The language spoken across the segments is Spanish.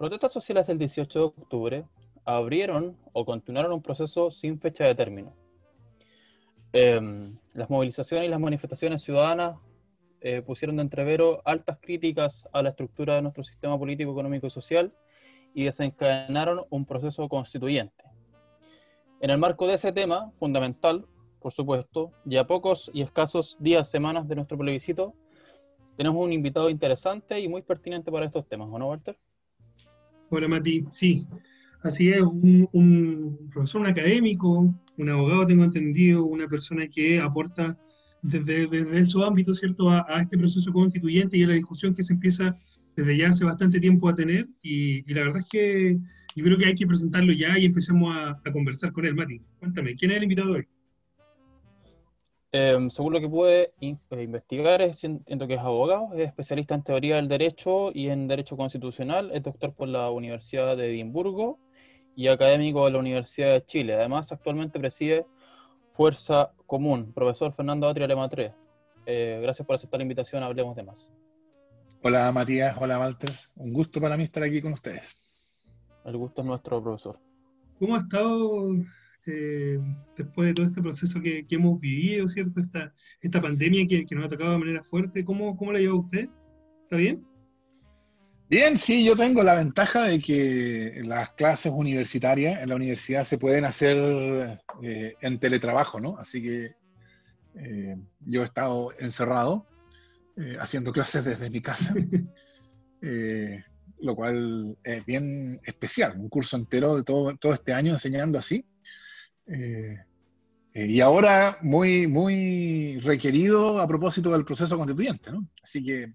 protestas sociales del 18 de octubre abrieron o continuaron un proceso sin fecha de término. Em, las movilizaciones y las manifestaciones ciudadanas eh, pusieron de entrevero altas críticas a la estructura de nuestro sistema político, económico y social y desencadenaron un proceso constituyente. En el marco de ese tema, fundamental, por supuesto, y a pocos y escasos días, semanas de nuestro plebiscito, tenemos un invitado interesante y muy pertinente para estos temas, ¿o no, Walter? Hola, Mati. Sí, así es, un, profesor, un académico, un abogado, tengo entendido, una persona que aporta desde, su ámbito, ¿cierto?, a, este proceso constituyente y a la discusión que se empieza desde ya hace bastante tiempo a tener. Y, la verdad es que yo creo que hay que presentarlo ya y empecemos a conversar con él. Mati, cuéntame, ¿quién es el invitado hoy? Em, según lo que pude eh, investigar, entiendo que es abogado, es especialista en teoría del derecho y en derecho constitucional, es doctor por la Universidad de Edimburgo y académico de la Universidad de Chile. Además, actualmente preside Fuerza Común. Profesor Fernando Atria Lema 3. Eh, gracias por aceptar la invitación, hablemos de más. Hola Matías, hola Walter. Un gusto para mí estar aquí con ustedes. El gusto es nuestro, profesor. ¿Cómo ha estado eh, después de todo este proceso que, hemos vivido, ¿cierto? Esta, esta pandemia que, nos ha tocado de manera fuerte, ¿cómo, cómo la lleva usted? ¿Está bien? Bien, sí, yo tengo la ventaja de que las clases universitarias en la universidad se pueden hacer eh, en teletrabajo, ¿no? Así que eh, yo he estado encerrado haciendo clases desde mi casa, lo cual es bien especial, un curso entero de todo, todo este año enseñando así. Eh, eh, y ahora muy, muy requerido a propósito del proceso constituyente, ¿no? Así que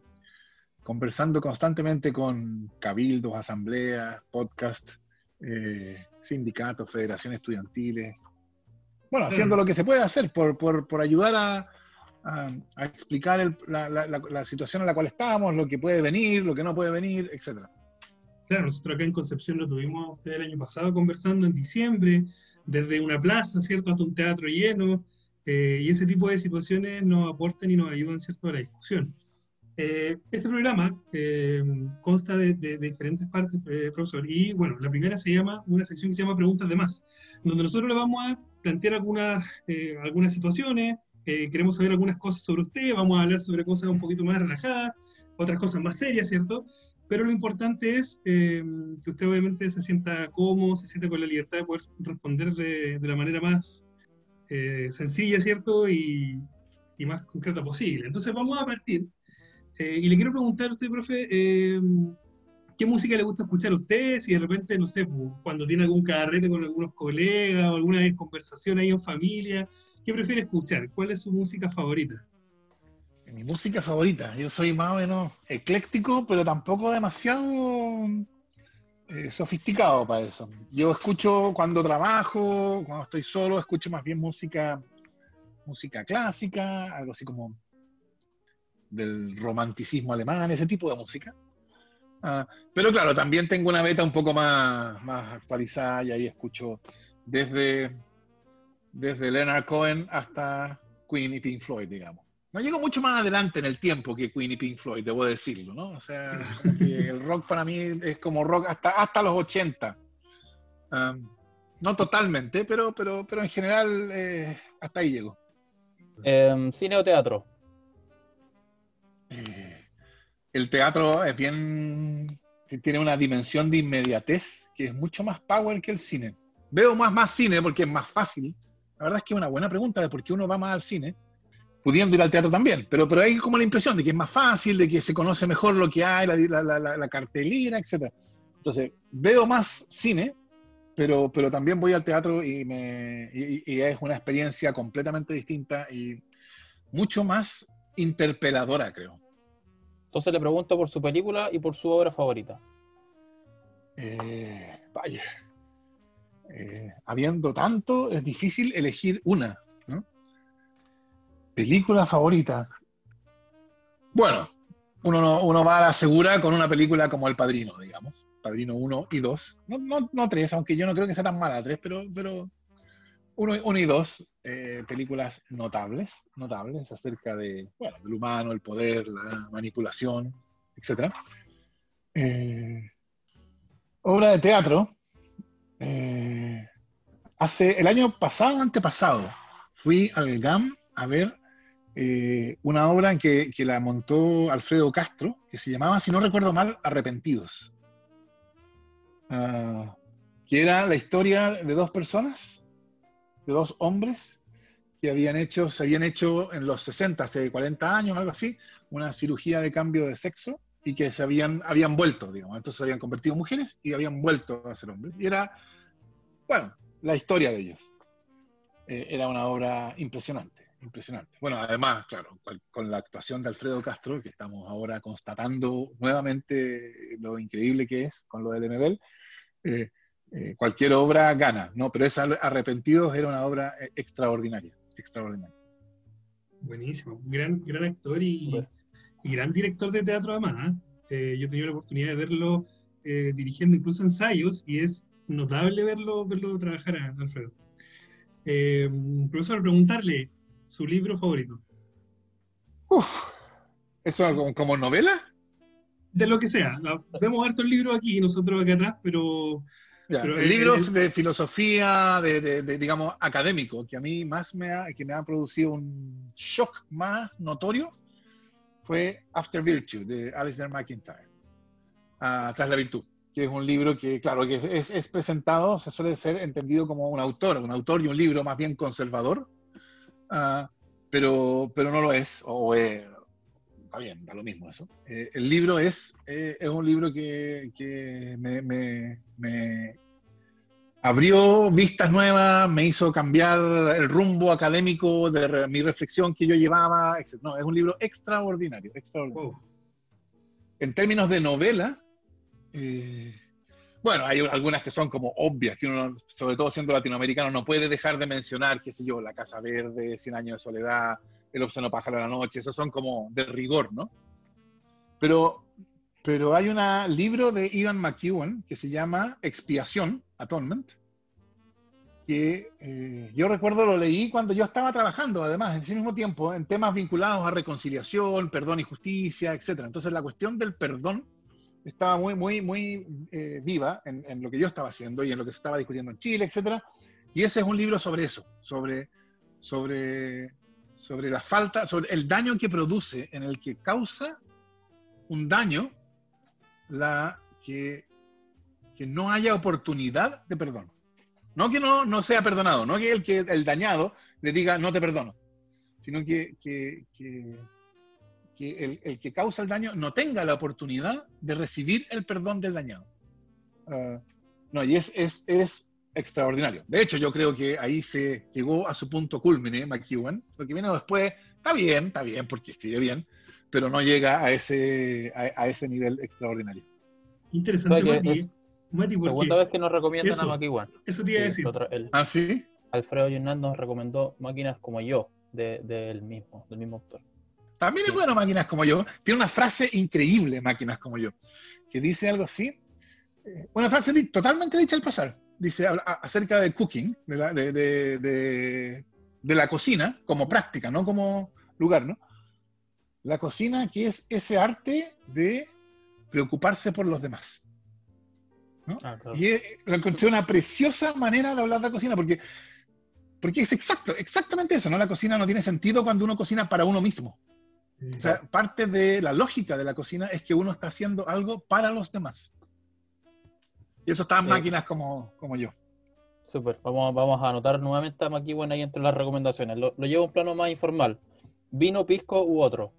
conversando constantemente con cabildos, asambleas, podcasts, eh, sindicatos, federaciones estudiantiles, bueno, haciendo lo que se puede hacer por, por, por ayudar a, a, explicar la, la, la, situación en la cual estamos, lo que puede venir, lo que no puede venir, etc. Claro, nosotros acá en Concepción lo tuvimos usted el año pasado conversando en diciembre, desde una plaza, ¿cierto?, hasta un teatro lleno, eh, y ese tipo de situaciones nos aportan y nos ayudan, ¿cierto?, a la discusión. Eh, este programa eh, consta de, diferentes partes, profesor, y bueno, la primera se llama, una sección que se llama Preguntas de Más, donde nosotros le vamos a plantear algunas, algunas situaciones, queremos saber algunas cosas sobre usted, vamos a hablar sobre cosas un poquito más relajadas, otras cosas más serias, ¿cierto? Pero lo importante es eh, que usted obviamente se sienta cómodo, se sienta con la libertad de poder responder de, la manera más eh, sencilla, ¿cierto? Y, y, más concreta posible. Entonces vamos a partir. Eh, y le quiero preguntar a usted, profe, ¿qué música le gusta escuchar a usted? Si de repente, no sé, pues, cuando tiene algún carrete con algunos colegas o alguna conversación ahí en familia, ¿qué prefiere escuchar? ¿Cuál es su música favorita? Mi música favorita. Yo soy más o menos ecléctico, pero tampoco demasiado eh, sofisticado para eso. Yo escucho cuando trabajo, cuando estoy solo, escucho más bien música, música clásica, algo así como del romanticismo alemán, ese tipo de música. Ah, pero claro, también tengo una beta un poco más, más actualizada y ahí escucho desde, desde Leonard Cohen hasta Queen y Pink Floyd, digamos. No llego mucho más adelante en el tiempo que Queen y Pink Floyd, debo decirlo, ¿no? O sea, el rock para mí es como rock hasta, hasta los 80. no totalmente, pero, pero, pero en general eh, hasta ahí llego. Em, ¿Cine o teatro? Eh, el teatro es bien. tiene una dimensión de inmediatez que es mucho más power que el cine. Veo más, más cine porque es más fácil. La verdad es que es una buena pregunta de por qué uno va más al cine pudiendo ir al teatro también, pero, pero hay como la impresión de que es más fácil, de que se conoce mejor lo que hay, la, la, la, cartelera, etc. Entonces, veo más cine, pero, pero también voy al teatro y, me, y, es una experiencia completamente distinta y mucho más interpeladora, creo. Entonces le pregunto por su película y por su obra favorita. Eh, vaya. Eh, habiendo tanto, es difícil elegir una. Película favorita. Bueno, uno, uno va a la segura con una película como El Padrino, digamos. Padrino 1 y 2. No, no, no 3, aunque yo no creo que sea tan mala 3, pero, pero 1 y 2, eh, películas notables, notables acerca de, bueno, del humano, el poder, la manipulación, etc. Eh, obra de teatro. eh, hace el año pasado, antepasado, fui al GAM a ver eh, una obra en que, la montó Alfredo Castro, que se llamaba, si no recuerdo mal, Arrepentidos. Ah, que era la historia de dos personas, de dos hombres, que habían hecho, se habían hecho en los 60, hace 40 años, algo así, una cirugía de cambio de sexo y que se habían, habían vuelto, digamos, entonces se habían convertido en mujeres y habían vuelto a ser hombres. Y era, bueno, la historia de ellos. Eh, era una obra impresionante, impresionante. Bueno, además, claro, con la actuación de Alfredo Castro, que estamos ahora constatando nuevamente lo increíble que es con lo del MBL, eh, eh, cualquier obra gana, ¿no? Pero esa Arrepentidos era una obra eh, extraordinaria, extraordinaria. Buenísimo. Gran, gran actor y, Bueno. y gran director de teatro además. ¿eh? Eh, yo he tenido la oportunidad de verlo eh, dirigiendo incluso ensayos y es notable verlo, verlo trabajar a Alfredo. Profesor, preguntarle su libro favorito. Uf, ¿eso como, como novela? De lo que sea. La- vemos hartos libros aquí, nosotros acá atrás, pero Ya, Pero el el- libro el- de filosofía, de, de- de, digamos, académico, que a mí más me ha, que me ha producido un shock más notorio, fue After Virtue, de Alistair McIntyre, ah, Tras la Virtud, que es un libro que, claro, que es, es presentado, se suele ser entendido como un autor, un autor y un libro más bien conservador, ah, pero, pero no lo es, o es, está bien, da lo mismo eso. Eh, el libro es, eh, es un libro que, que me, me- me abrió vistas nuevas, me hizo cambiar el rumbo académico de re- mi reflexión que yo llevaba, etc. No, es un libro extraordinario, extraordinario. En términos de novela, eh, bueno, hay algunas que son como obvias, que uno, sobre todo siendo latinoamericano, no puede dejar de mencionar, qué sé yo, La Casa Verde, Cien Años de Soledad, El Obsceno Pájaro de la Noche, esos son como de rigor, ¿no? Pero, pero hay un libro de Ivan McEwan que se llama Expiación, Atonement, que eh, yo recuerdo lo leí cuando yo estaba trabajando, además, en ese mismo tiempo, en temas vinculados a reconciliación, perdón y justicia, etc. Entonces la cuestión del perdón estaba muy, muy, muy eh, viva en, lo que yo estaba haciendo y en lo que se estaba discutiendo en Chile, etc. Y ese es un libro sobre eso, sobre, sobre, sobre la falta, sobre el daño que produce, en el que causa un daño la que, que no haya oportunidad de perdón. No que no, no sea perdonado, no que el, que el dañado le diga no te perdono, sino que, que, que el, el que causa el daño no tenga la oportunidad de recibir el perdón del dañado. Ah, no, y es, es, es extraordinario. De hecho, yo creo que ahí se llegó a su punto culmine, McEwan. Lo que viene después está bien, está bien, porque escribe bien, pero no llega a ese, a, a ese nivel extraordinario. Interesante, Mati. es Mati, Segunda vez que nos recomiendan Eso. a McEwan. eso te iba a Sí, decir. otra- el- ¿Ah, sí? Alfredo Yunnan nos recomendó máquinas como yo, de- del mismo, del mismo autor. También es bueno Máquinas como yo. Tiene una frase increíble, Máquinas como yo, que dice algo así. eh, Una frase totalmente dicha al pasar. Dice acerca de cooking, de la, de, de- de- de la cocina, como práctica, no como lugar, ¿no? La cocina que es ese arte de preocuparse por los demás. Ah, claro. Y lo encontré una preciosa manera de hablar de la cocina, porque, porque es exacto, exactamente eso, ¿no? La cocina no tiene sentido cuando uno cocina para uno mismo. O sea, parte de la lógica de la cocina es que uno está haciendo algo para los demás. Y eso está en Sí. máquinas como, como yo. Súper. Vamos, vamos a anotar nuevamente a McEwan ahí entre las recomendaciones. Lo, lo llevo a un plano más informal. ¿Vino, pisco u otro?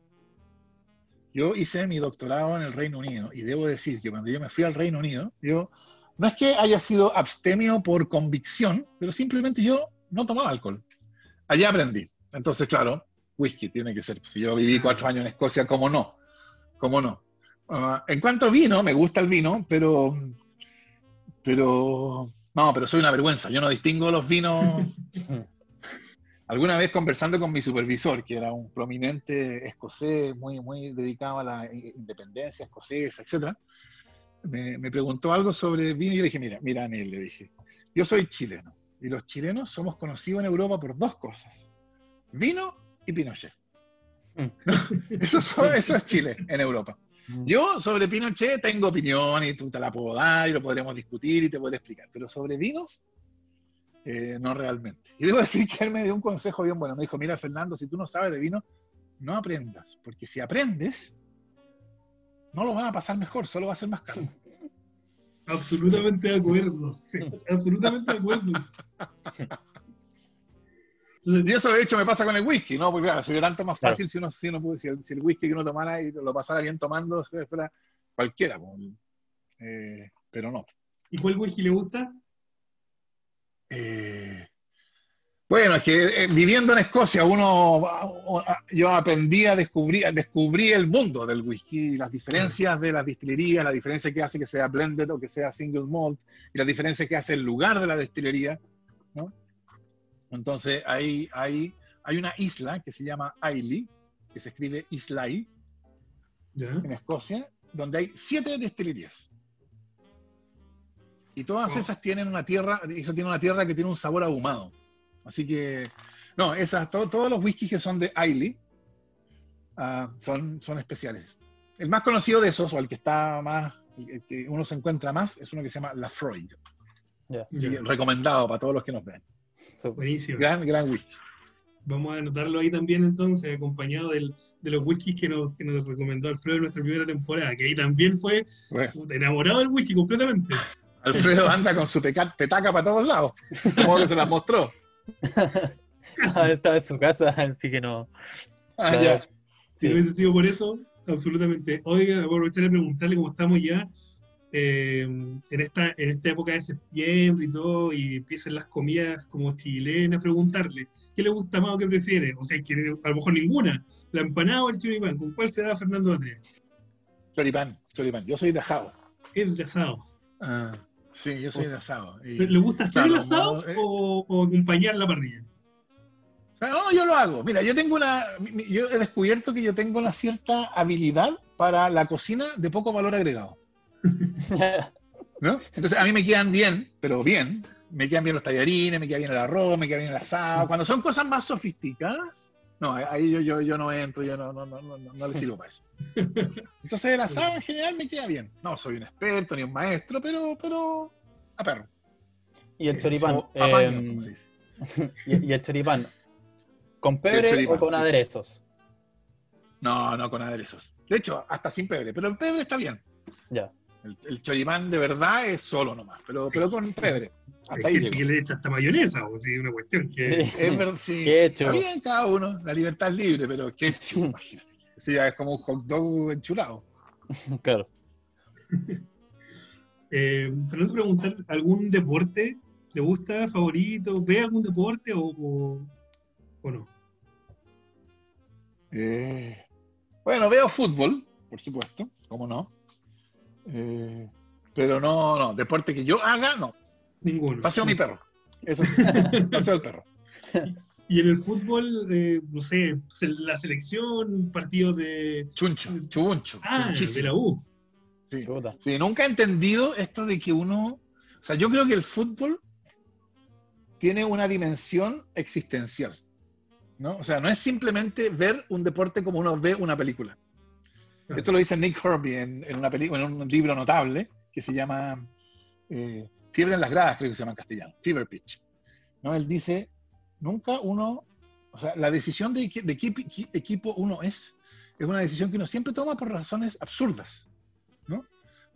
Yo hice mi doctorado en el Reino Unido y debo decir que cuando yo me fui al Reino Unido, yo no es que haya sido abstemio por convicción, pero simplemente yo no tomaba alcohol. Allá aprendí. Entonces, claro, whisky tiene que ser. Si yo viví cuatro años en Escocia, ¿cómo no? ¿Cómo no? Ah, en cuanto a vino, me gusta el vino, pero. Pero. No, pero soy una vergüenza. Yo no distingo los vinos. Alguna vez conversando con mi supervisor, que era un prominente escocés, muy, muy dedicado a la independencia escocesa, etc., me, me preguntó algo sobre vino y yo dije, mira, mira, Anel, le dije, yo soy chileno y los chilenos somos conocidos en Europa por dos cosas, vino y Pinochet. Mm. eso, son- eso es Chile en Europa. Mm. Yo sobre Pinochet tengo opinión y tú te la puedo dar y lo podremos discutir y te podré explicar, pero sobre vinos, eh, no realmente. Y debo decir que él me dio un consejo bien bueno. Me dijo, mira Fernando, si tú no sabes de vino, no aprendas, porque si aprendes, no lo vas a pasar mejor, solo va a ser más caro. Absolutamente de acuerdo. sí, absolutamente de acuerdo. Y eso de hecho me pasa con el whisky, ¿no? Porque claro, sería tanto más Claro. fácil si, uno, si, uno si, el, si el whisky que uno tomara y lo pasara bien tomando se fuera cualquiera. pues. Eh, pero no. ¿Y cuál whisky le gusta? Eh, bueno, es que eh, viviendo en Escocia, uno, yo aprendí a descubrir, descubrí el mundo del whisky, las diferencias de las distillerías, la diferencia que hace que sea blended o que sea single malt, y las diferencias que hace el lugar de la distillería, ¿no? Entonces, hay, hay, hay una isla que se llama Islay, que se escribe Islay, ¿Ya? en Escocia, donde hay siete destilerías. Y todas Oh. esas tienen una tierra, eso tiene una tierra que tiene un sabor ahumado. Así que, no, esas, to- todos los whiskies que son de Islay ah, son, son especiales. El más conocido de esos, o el que está más, el que uno se encuentra más, es uno que se llama que Ya. recomendado para todos los que nos ven. Súper. Buenísimo. Gran, gran whisky. Vamos a anotarlo ahí también entonces, acompañado del- de los whiskies que nos, que nos recomendó Alfredo en nuestra primera temporada, que ahí también fue Bueno, enamorado del whisky completamente. Alfredo anda con su peca- petaca para todos lados. Como que se las mostró. Ah, Estaba en su casa, así que no. Ah, ya. Si Sí. no hubiese sido por eso, absolutamente. Oiga, voy a aprovechar de preguntarle cómo estamos ya eh, en, esta, en esta época de septiembre y todo, y empiezan las comidas como chilenas, preguntarle, ¿qué le gusta más o qué prefiere? O sea, que a lo mejor ninguna, la empanada o el choripán, ¿con cuál se da Fernando Atria? Choripán, choripán. Yo soy de asado. El de asado. Ah, sí, yo soy de asado. Y- ¿Le gusta hacer Claro, el asado eh. o, o acompañar la parrilla? no, yo lo hago. Mira, yo tengo una. Yo he descubierto que yo tengo una cierta habilidad para la cocina de poco valor agregado. ¿no? Entonces, a mí me quedan bien, pero bien. Me quedan bien los tallarines, me queda bien el arroz, me queda bien el asado. Cuando son cosas más sofisticadas, no, ahí yo, yo, yo no entro, yo no, no, no, no, no, le sirvo para eso. Entonces, el asado en general me queda bien. No soy un experto ni un maestro, pero, pero a perro. y el choripán. O apaño, em, y, y el choripán. ¿Con pebre choripán, o con sí. aderezos? No, no con aderezos. De hecho, hasta sin pebre, pero el pebre está bien. Ya. El, el choripán de verdad es solo nomás, pero, pero con pebre. Hasta ahí que le echa hasta mayonesa, o sí, una cuestión que... Sí. Es verdad, sí, está bien cada uno, la libertad es libre, pero imagínate. Eso ya es como un hot dog enchulado. Claro. Eh, Fernando, preguntar, ¿algún deporte le gusta, favorito? ¿Ve algún deporte o, o, o no? Eh, bueno, veo fútbol, por supuesto, cómo no. Eh, pero no, no, deporte que yo haga, no. Ninguno. Paseo a mi perro. Eso sí, paseo al perro. Y en el fútbol, eh, no sé, la selección, partidos de... Chuncho, chuncho. Ah, de la U. Sí, nunca he entendido esto de que uno, o sea, yo creo que el fútbol tiene una dimensión existencial, ¿no? O sea, no es simplemente ver un deporte como uno ve una película. Esto lo dice Nick Herbie en, una película, en un libro notable que se llama eh, Fiebre en las gradas, creo que se llama en castellano, Fever Pitch. ¿no? Él dice, nunca uno, o sea, la decisión de, equipo uno es, es una decisión que uno siempre toma por razones absurdas, ¿no?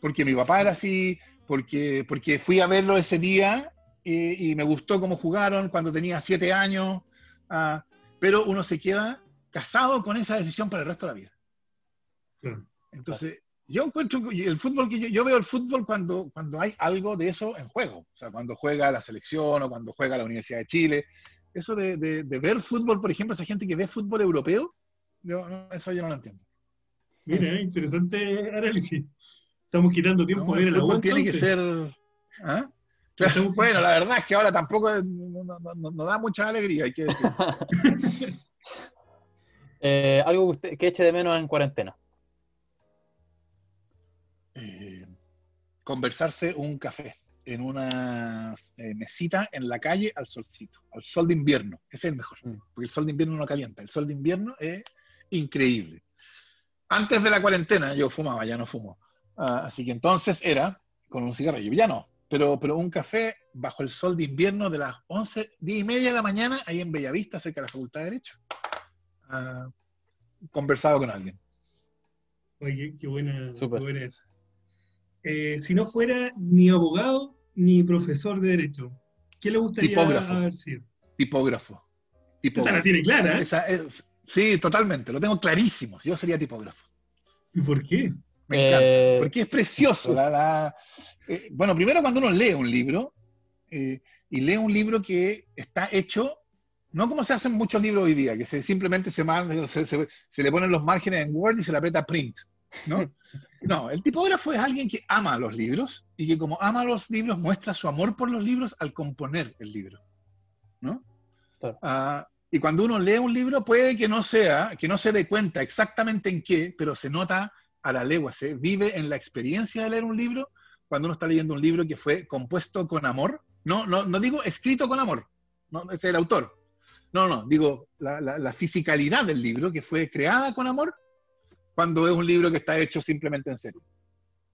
Porque mi papá era así, porque, porque fui a verlo ese día y me gustó cómo jugaron cuando tenía siete años, ah, pero uno se queda casado con esa decisión para el resto de la vida. Claro. Entonces, yo encuentro el fútbol que yo, yo veo el fútbol cuando, cuando hay algo de eso en juego. O sea, cuando juega la selección o cuando juega la Universidad de Chile. Eso de, de- de ver fútbol, por ejemplo, esa gente que ve fútbol europeo, yo, no, eso yo no lo entiendo. Mira, eh, interesante análisis. Estamos quitando tiempo No, de el a la U. fútbol tiene que ser. Estamos- bueno, la verdad es que ahora tampoco es- no, no- no- no- no da mucha alegría, hay que decir. Eh, algo que usted que eche de menos en cuarentena. Conversarse un café en una eh, mesita en la calle al solcito, al sol de invierno. Ese es el mejor, Mm. porque el sol de invierno no calienta. El sol de invierno es increíble. antes de la cuarentena yo fumaba, ya no fumo. Ah, así que entonces era con un cigarrillo, ya no, pero, pero un café bajo el sol de invierno de las 11, 10 y media de la mañana, ahí en Bellavista, cerca de la Facultad de Derecho. Ah, conversado con alguien. Oye, qué buena, qué buena esa. Eh, si no fuera ni abogado ni profesor de Derecho, ¿qué le gustaría Tipógrafo. haber sido? Tipógrafo. Esa la Tipógrafo. tiene clara, ¿eh? Esa es- sí, totalmente, lo tengo clarísimo. Yo sería tipógrafo. ¿Y por qué? Me encanta. Eh, Porque es precioso. la- la- eh, bueno, primero cuando uno lee un libro, eh, y lee un libro que está hecho, no como se hacen muchos libros hoy día, que se, simplemente se, manda- se, se- se le ponen los márgenes en Word y se le aprieta print. ¿No? no, el tipógrafo es alguien que ama los libros y que como ama los libros muestra su amor por los libros al componer el libro. ¿no? Claro. Ah, y cuando uno lee un libro puede que no sea, que no se dé cuenta exactamente en qué, pero se nota a la legua, se vive en la experiencia de leer un libro cuando uno está leyendo un libro que fue compuesto con amor. No, no, no digo escrito con amor, no, es el autor. No, no, digo la, la- la fisicalidad del libro que fue creada con amor cuando es un libro que está hecho simplemente en serio.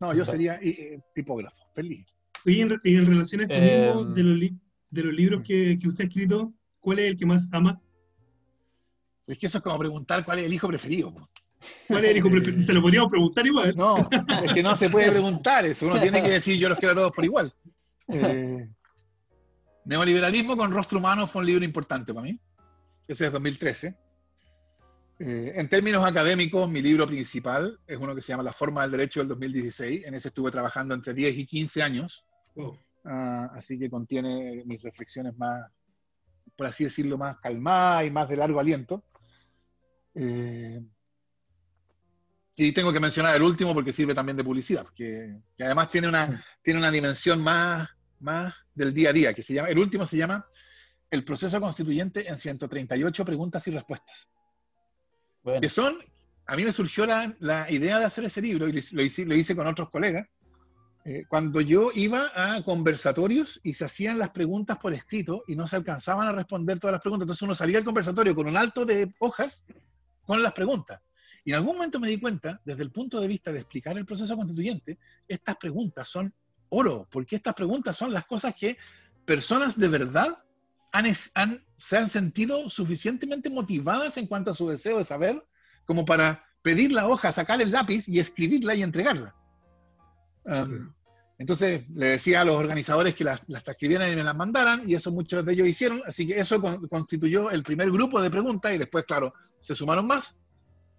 No, yo sería eh, tipógrafo, feliz. Oye, en, y en relación a esto Eh, mismo, de los, li- de los libros que, que usted ha escrito, ¿cuál es el que más ama? Es que eso es como preguntar cuál es el hijo preferido. ¿Cuál es el hijo preferido? Se lo podríamos preguntar igual. No, es que no se puede preguntar eso. Uno tiene que decir yo los quiero a todos por igual. Eh, Neoliberalismo con rostro humano fue un libro importante para mí. Ese es 2013. Eh, en términos académicos, mi libro principal es uno que se llama La forma del derecho del 2016. En ese estuve trabajando entre 10 y 15 años. Oh, Ah, así que contiene mis reflexiones más, por así decirlo, más calmadas y más de largo aliento. Eh, y tengo que mencionar el último porque sirve también de publicidad, porque que además tiene una, tiene una dimensión más, más del día a día, que se llama, el último se llama El proceso constituyente en 138 preguntas y respuestas bueno, que son, a mí me surgió la, la idea de hacer ese libro y lo, hice- lo hice, con otros colegas, eh, cuando yo iba a conversatorios y se hacían las preguntas por escrito y no se alcanzaban a responder todas las preguntas, entonces uno salía al conversatorio con un alto de hojas con las preguntas. Y en algún momento me di cuenta, desde el punto de vista de explicar el proceso constituyente, estas preguntas son oro, porque estas preguntas son las cosas que personas de verdad han, han- se han sentido suficientemente motivadas en cuanto a su deseo de saber, como para pedir la hoja, sacar el lápiz y escribirla y entregarla. Um, entonces le decía a los organizadores que las, las transcribieran y me las mandaran, y eso muchos de ellos hicieron, así que eso con- constituyó el primer grupo de preguntas, y después, claro, se sumaron más,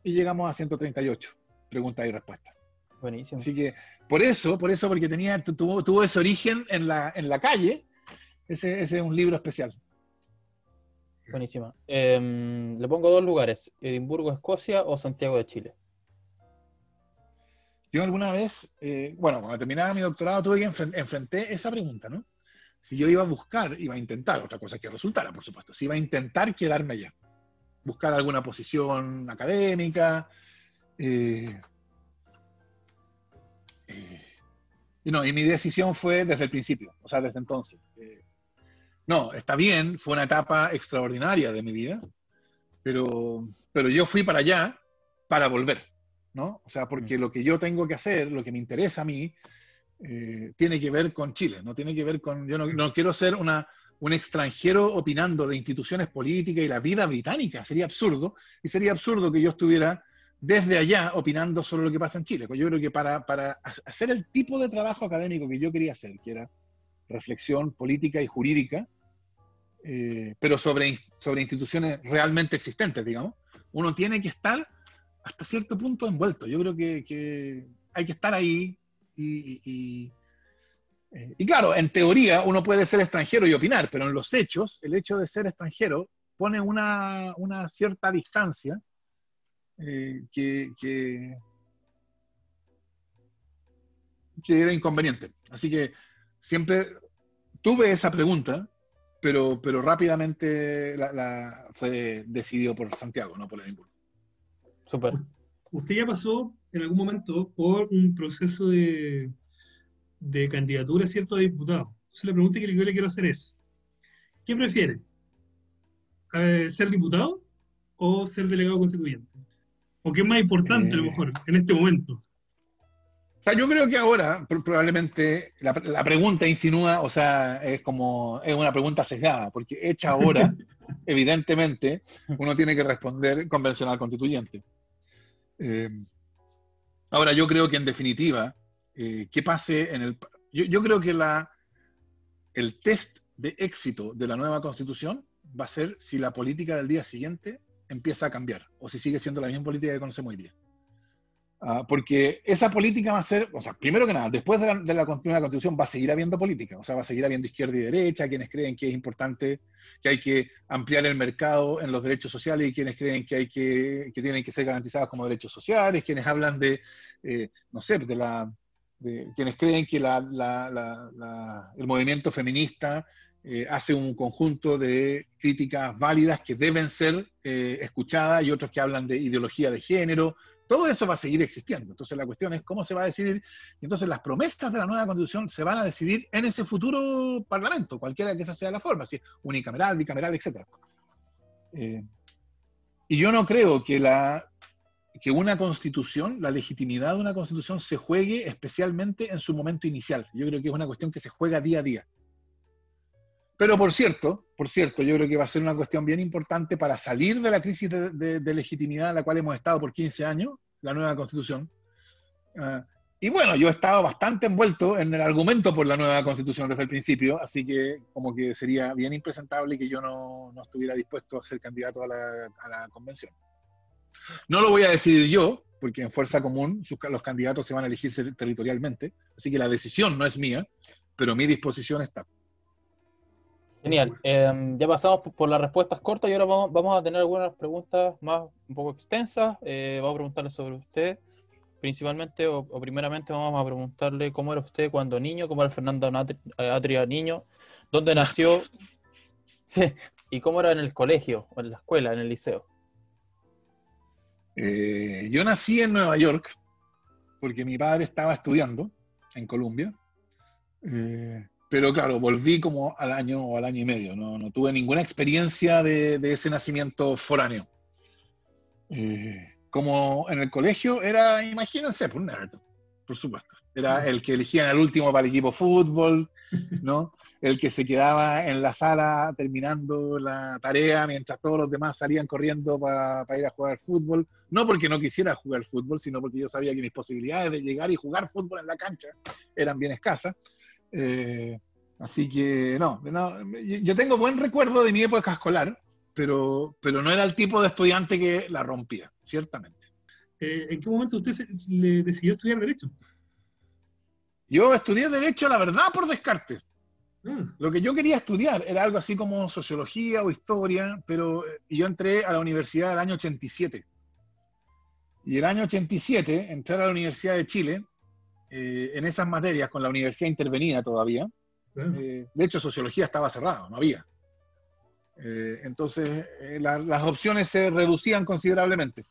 y llegamos a 138 preguntas y respuestas. buenísimo. Así que por eso, por eso, porque tenía, tu- tuvo, tuvo ese origen en la, en la calle, ese, ese es un libro especial. Buenísima. Em, le pongo dos lugares: Edimburgo, Escocia o Santiago de Chile. Yo alguna vez, eh, bueno, cuando terminaba mi doctorado tuve que enfren- enfrenté esa pregunta, ¿no? Si yo iba a buscar, iba a intentar, otra cosa que resultara, por supuesto, si iba a intentar quedarme allá, buscar alguna posición académica, eh, eh, y no, y mi decisión fue desde el principio, o sea, desde entonces. No, está bien, fue una etapa extraordinaria de mi vida, pero, pero yo fui para allá para volver. ¿no? O sea, porque lo que yo tengo que hacer, lo que me interesa a mí, eh, tiene que ver con Chile, no tiene que ver con, yo no, no quiero ser una, un extranjero opinando de instituciones políticas y la vida británica, sería absurdo, y sería absurdo que yo estuviera desde allá opinando sobre lo que pasa en Chile. Pues yo creo que para, para hacer el tipo de trabajo académico que yo quería hacer, que era reflexión política y jurídica, eh, pero sobre, sobre instituciones realmente existentes, digamos, uno tiene que estar hasta cierto punto envuelto. Yo creo que, hay que estar ahí eh, y, claro, en teoría uno puede ser extranjero y opinar, pero en los hechos, el hecho de ser extranjero pone una, una cierta distancia eh, que, que, que era inconveniente. Así que siempre tuve esa pregunta, pero, pero rápidamente la, la fue decidido por Santiago, no por Edimburgo. Súper. Usted ya pasó en algún momento por un proceso de, de candidatura, ¿cierto?, a diputado. Entonces la pregunta que yo le quiero hacer es, ¿qué prefiere? Eh, ¿Ser diputado o ser delegado constituyente? ¿O qué es más importante a lo Eh. mejor en este momento? O sea, yo creo que ahora pr- probablemente la, la pregunta insinúa, o sea, es como, es una pregunta sesgada, porque hecha ahora, evidentemente, uno tiene que responder convencional constituyente. Eh, ahora, yo creo que en definitiva, eh, ¿qué pase en el... Yo, yo creo que la, el test de éxito de la nueva constitución va a ser si la política del día siguiente empieza a cambiar, o si sigue siendo la misma política que conocemos hoy día. Ah, porque esa política va a ser, o sea, primero que nada, después de la, de la con- nueva constitución va a seguir habiendo política, o sea, va a seguir habiendo izquierda y derecha, quienes creen que es importante, que hay que ampliar el mercado en los derechos sociales y quienes creen que hay que, que tienen que ser garantizados como derechos sociales, quienes hablan de, eh, no sé, de la, de quienes creen que la, la- la- la- el movimiento feminista eh, hace un conjunto de críticas válidas que deben ser eh, escuchadas y otros que hablan de ideología de género, todo eso va a seguir existiendo. Entonces la cuestión es cómo se va a decidir. Y entonces las promesas de la nueva constitución se van a decidir en ese futuro parlamento, cualquiera que esa sea la forma, si unicameral, bicameral, etc. Eh, y yo no creo que, la, que una constitución, la legitimidad de una constitución se juegue especialmente en su momento inicial. Yo creo que es una cuestión que se juega día a día. Pero por cierto, por cierto, yo creo que va a ser una cuestión bien importante para salir de la crisis de, legitimidad en la cual hemos estado por 15 años, la nueva constitución. Ah, y bueno, yo he estado bastante envuelto en el argumento por la nueva constitución desde el principio, así que como que sería bien impresentable que yo no, no estuviera dispuesto a ser candidato a la, convención. No lo voy a decidir yo, porque en Fuerza Común los candidatos se van a elegir territorialmente, así que la decisión no es mía, pero mi disposición está. Genial. Eh, ya pasamos por- las respuestas cortas y ahora vamos, vamos a tener algunas preguntas más un poco extensas. Eh, vamos a preguntarle sobre usted. Principalmente o, o primeramente vamos a preguntarle cómo era usted cuando niño, cómo era Fernando Natri- eh, Atria niño, dónde nació sí, y cómo era en el colegio, o en la escuela, en el liceo. Eh, yo nací en Nueva York porque mi padre estaba estudiando en Colombia. Eh, pero claro, volví como al año o al año y medio. No, no tuve ninguna experiencia de, de ese nacimiento foráneo. Eh, como en el colegio era, imagínense, pues un nerd, por supuesto. Era el que elegían el último para el equipo fútbol, ¿no? El que se quedaba en la sala terminando la tarea mientras todos los demás salían corriendo para ir a jugar fútbol. No porque no quisiera jugar fútbol, sino porque yo sabía que mis posibilidades de llegar y jugar fútbol en la cancha eran bien escasas. Eh, así que no, no, yo tengo buen recuerdo de mi época escolar, pero, pero no era el tipo de estudiante que la rompía, ciertamente. Eh, ¿En qué momento usted se- le decidió estudiar Derecho? Yo estudié Derecho, la verdad, por descarte. Ah, Lo que yo quería estudiar era algo así como sociología o historia, pero eh, yo entré a la universidad el año 87. Y el año 87, entrar a la Universidad de Chile, eh, en esas materias, con la universidad intervenida todavía, eh, de hecho sociología estaba cerrado, no había. Eh, entonces eh, la- las opciones se reducían considerablemente.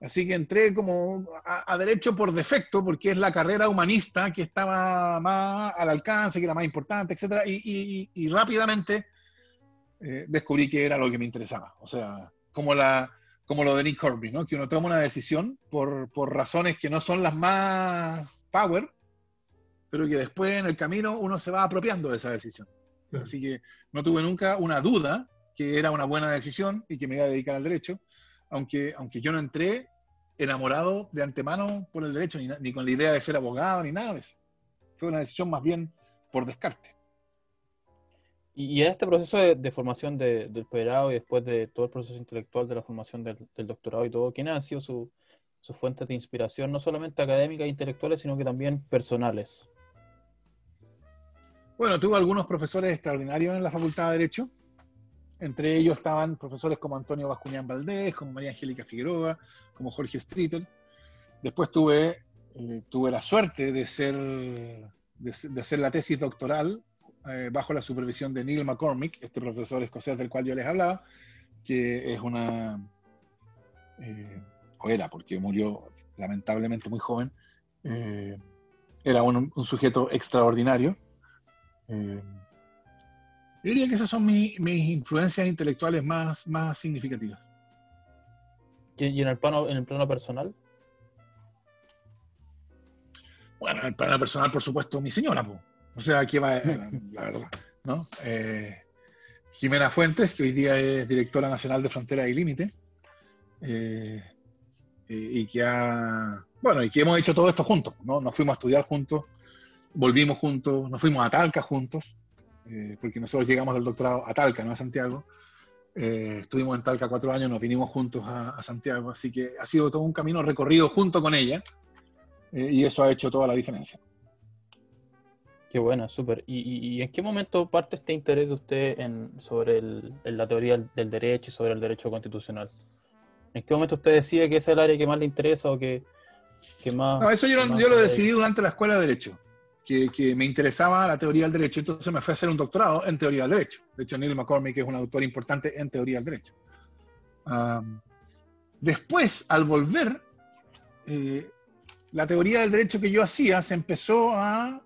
Así que entré como a, a derecho por defecto, porque es la carrera humanista que estaba más al alcance, que era más importante, etc. Y, y- y rápidamente eh, descubrí que era lo que me interesaba. O sea, como, la, como lo de Nick Corbin, ¿no? que uno toma una decisión por, por razones que no son las más power, pero que después en el camino uno se va apropiando de esa decisión. Claro. Así que no tuve nunca una duda que era una buena decisión y que me iba a dedicar al derecho, aunque, aunque yo no entré enamorado de antemano por el derecho, ni, ni con la idea de ser abogado, ni nada de eso. Fue una decisión más bien por descarte. Y, en este proceso de, formación de- del posgrado y después de todo el proceso intelectual de la formación del, del doctorado y todo, ¿quiénes han sido su- sus fuentes de inspiración, no solamente académicas e intelectuales, sino que también personales? Bueno, tuve algunos profesores extraordinarios en la Facultad de Derecho. Entre ellos estaban profesores como Antonio Bascuñán Valdés, como María Angélica Figueroa, como Jorge Streeter. Después tuve, eh, tuve la suerte de, ser- de hacer la tesis doctoral eh, bajo la supervisión de Neil McCormick, este profesor escocés del cual yo les hablaba, que es una, eh, o era, porque murió lamentablemente muy joven, eh, era un, un sujeto extraordinario. Yo diría que esas son mi- mis influencias intelectuales más, más significativas. ¿Y en el plano, en el plano personal? Bueno, en el plano personal, por supuesto, mi señora, po. O sea, aquí va la, la verdad, ¿no? Eh, Jimena Fuentes, que hoy día es directora nacional de Frontera y Límite, eh, y, que ha, bueno, y que hemos hecho todo esto juntos, ¿no? Nos fuimos a estudiar juntos, volvimos juntos, nos fuimos a Talca juntos, eh, porque nosotros llegamos del doctorado a Talca, no a Santiago. Eh, estuvimos en Talca cuatro años, nos vinimos juntos a, a, Santiago, así que ha sido todo un camino recorrido junto con ella, eh, y eso ha hecho toda la diferencia. Qué bueno, súper. ¿Y, ¿Y, y, en qué momento parte este interés de usted en, sobre el, en la teoría del derecho y sobre el derecho constitucional? ¿En qué momento usted decide que es el área que más le interesa o que, que más... No, eso yo, yo lo decidí durante la escuela de Derecho que, que, me interesaba la teoría del derecho, entonces me fui a hacer un doctorado en teoría del derecho. De hecho, Neil McCormick es un autor importante en teoría del derecho. Um, después, al volver, eh, la teoría del derecho que yo hacía se empezó a,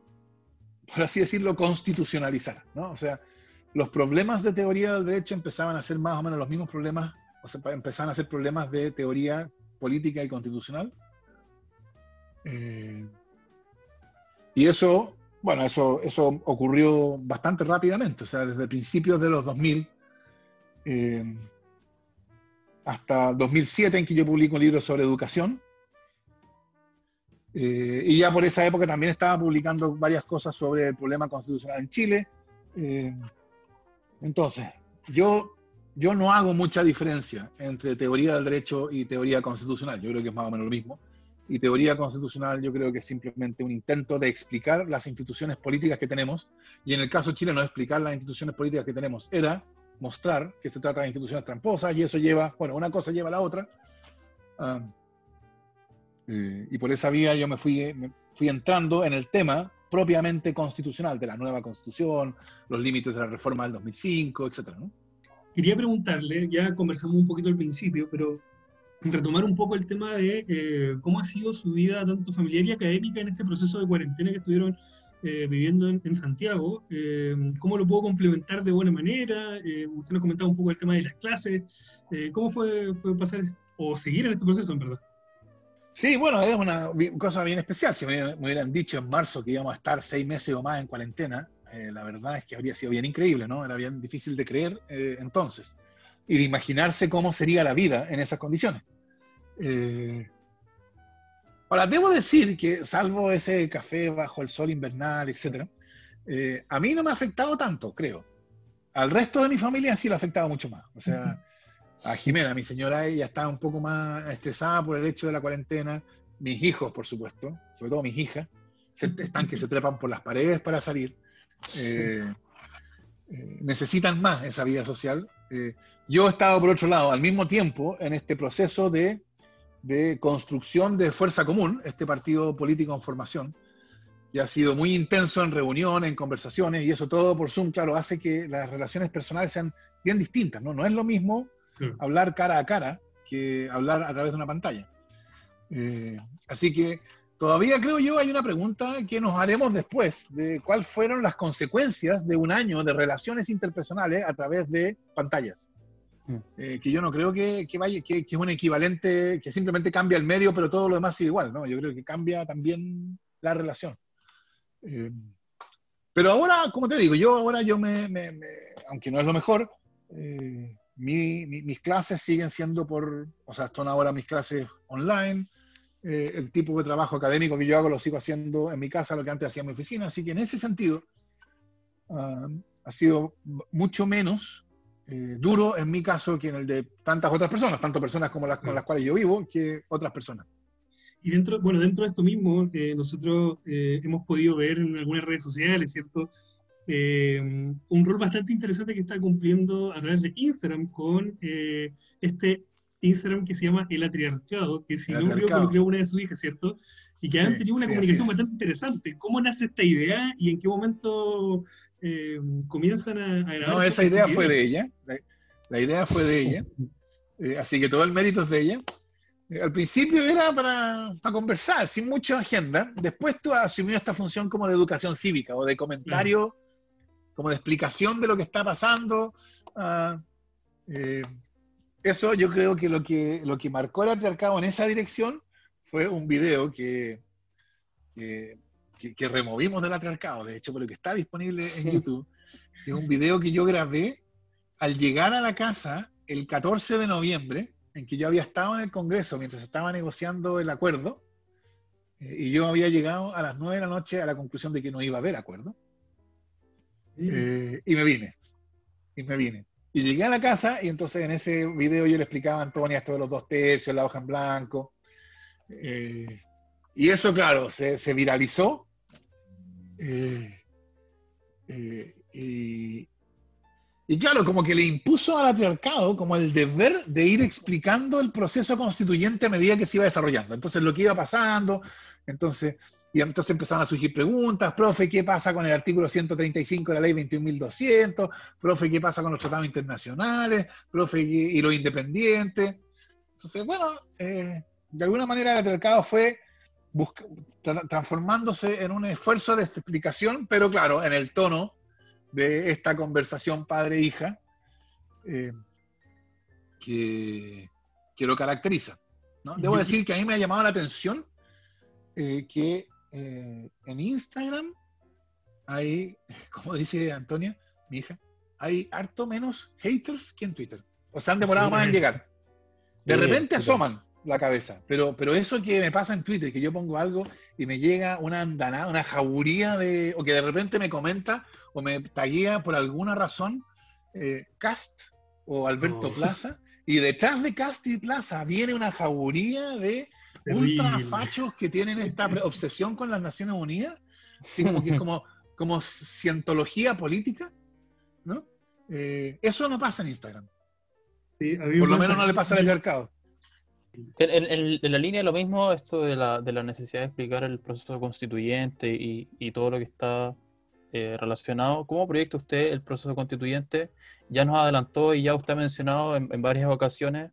por así decirlo, constitucionalizar. ¿no? O sea, los problemas de teoría del derecho empezaban a ser más o menos los mismos problemas, o sea, empezaban a ser problemas de teoría política y constitucional. Eh, y eso, bueno, eso, eso ocurrió bastante rápidamente, o sea, desde principios de los 2000 eh, hasta 2007 en que yo publico un libro sobre educación. Eh, y ya por esa época también estaba publicando varias cosas sobre el problema constitucional en Chile. Eh, entonces, yo, yo no hago mucha diferencia entre teoría del derecho y teoría constitucional. Yo creo que es más o menos lo mismo y teoría constitucional yo creo que es simplemente un intento de explicar las instituciones políticas que tenemos, y en el caso chileno explicar las instituciones políticas que tenemos era mostrar que se trata de instituciones tramposas, y eso lleva, bueno, una cosa lleva a la otra, um, eh, y por esa vía yo me fui, me fui entrando en el tema propiamente constitucional, de la nueva constitución, los límites de la reforma del 2005, etcétera, ¿no? Quería preguntarle, ya conversamos un poquito al principio, pero retomar un poco el tema de eh, cómo ha sido su vida tanto familiar y académica en este proceso de cuarentena que estuvieron eh, viviendo en, Santiago. Eh, ¿Cómo lo puedo complementar de buena manera? Eh, usted nos comentaba un poco el tema de las clases. Eh, ¿Cómo fue, fue pasar o seguir en este proceso, en verdad? Sí, bueno, es una cosa bien especial. Si me, hubieran dicho en marzo que íbamos a estar seis meses o más en cuarentena, la verdad es que habría sido bien increíble, ¿no? Era bien difícil de creer entonces y de imaginarse cómo sería la vida en esas condiciones. Eh, ahora, debo decir que, salvo ese café bajo el sol invernal, etc., eh, a mí no me ha afectado tanto, creo. Al resto de mi familia sí lo ha afectado mucho más. O sea, a Jimena, mi señora, ella está un poco más estresada por el hecho de la cuarentena. Mis hijos, por supuesto, sobre todo mis hijas, se, están que se trepan por las paredes para salir. Eh, eh, necesitan más esa vida social. Eh, yo he estado, por otro lado, al mismo tiempo en este proceso de, de, construcción de Fuerza Común, este partido político en formación, que ha sido muy intenso en reuniones, en conversaciones, y eso todo por Zoom, claro, hace que las relaciones personales sean bien distintas, ¿no? No es lo mismo sí. hablar cara a cara que hablar a través de una pantalla. Eh, así que todavía creo yo hay una pregunta que nos haremos después de cuáles fueron las consecuencias de un año de relaciones interpersonales a través de pantallas. Eh, que yo no creo que, que vaya, que, que, es un equivalente, que simplemente cambia el medio, pero todo lo demás sigue igual, ¿no? Yo creo que cambia también la relación. Eh, pero ahora, como te digo, yo ahora yo me, me, me aunque no es lo mejor, eh, mi, mi, mis clases siguen siendo por, o sea, son ahora mis clases online, eh, el tipo de trabajo académico que yo hago lo sigo haciendo en mi casa, lo que antes hacía en mi oficina, así que en ese sentido uh, ha sido mucho menos eh, duro en mi caso que en el de tantas otras personas, tanto personas como las con las cuales yo vivo, que otras personas. Y dentro, bueno, dentro de esto mismo, eh, nosotros eh, hemos podido ver en algunas redes sociales, ¿cierto? Eh, un rol bastante interesante que está cumpliendo a través de Instagram con este Instagram que se llama El Atriarcado, que si no me equivoco lo creó una de sus hijas, ¿cierto? Y que sí, han tenido una sí, comunicación bastante interesante. ¿Cómo nace esta idea y en qué momento eh, comienzan a, a, grabar. No, esa idea fue de ella. La, la, idea fue de ella. Eh, así que todo el mérito es de ella. Eh, al principio era para, para, conversar, sin mucha agenda. Después tú asumió esta función como de educación cívica o de comentario. Como de explicación de lo que está pasando. Uh, eso yo creo que lo que, lo que marcó el atriarcado en esa dirección fue un video que, que, que, removimos del atriarcado, de hecho, lo que está disponible en YouTube, es un video que yo grabé al llegar a la casa el 14 de noviembre, en que yo había estado en el Congreso mientras estaba negociando el acuerdo, eh, y yo había llegado a las 9 de la noche a la conclusión de que no iba a haber acuerdo. Eh, y me vine. Y me vine. Y llegué a la casa y entonces en ese video yo le explicaba a Antonia esto de los dos tercios, la hoja en blanco. Eh, y eso, claro, se, viralizó. y, y claro, como que le impuso al patriarcado como el deber de ir explicando el proceso constituyente a medida que se iba desarrollando. Entonces, lo que iba pasando, entonces, y entonces empezaron a surgir preguntas, profe, ¿qué pasa con el artículo 135 de la ley 21.200? Profe, ¿qué pasa con los tratados internacionales? Profe, y, los independientes. Entonces, bueno, eh, de alguna manera el patriarcado fue transformándose en un esfuerzo de explicación, pero claro, en el tono de esta conversación padre-hija eh, que, lo caracteriza. Debo decir que a mí me ha llamado la atención eh, que eh, en Instagram hay, como dice Antonia, mi hija, hay harto menos haters que en Twitter. O sea, han demorado más en llegar. De repente asoman la cabeza, pero, pero eso que me pasa en Twitter, que yo pongo algo y me llega una andanada, una jauría de, o que de repente me comenta o me taguea por alguna razón eh, Cast o Alberto Plaza, y detrás de Cast y Plaza viene una jauría de ultrafachos que tienen esta obsesión con las Naciones Unidas, como, que, como, como cientología política, ¿no? Eh, eso no pasa en Instagram. por lo menos no le pasa al mercado. En, la línea lo mismo, esto de la, de la, necesidad de explicar el proceso constituyente y, y todo lo que está eh, relacionado. ¿Cómo proyecta usted el proceso constituyente? Ya nos adelantó y ya usted ha mencionado en, varias ocasiones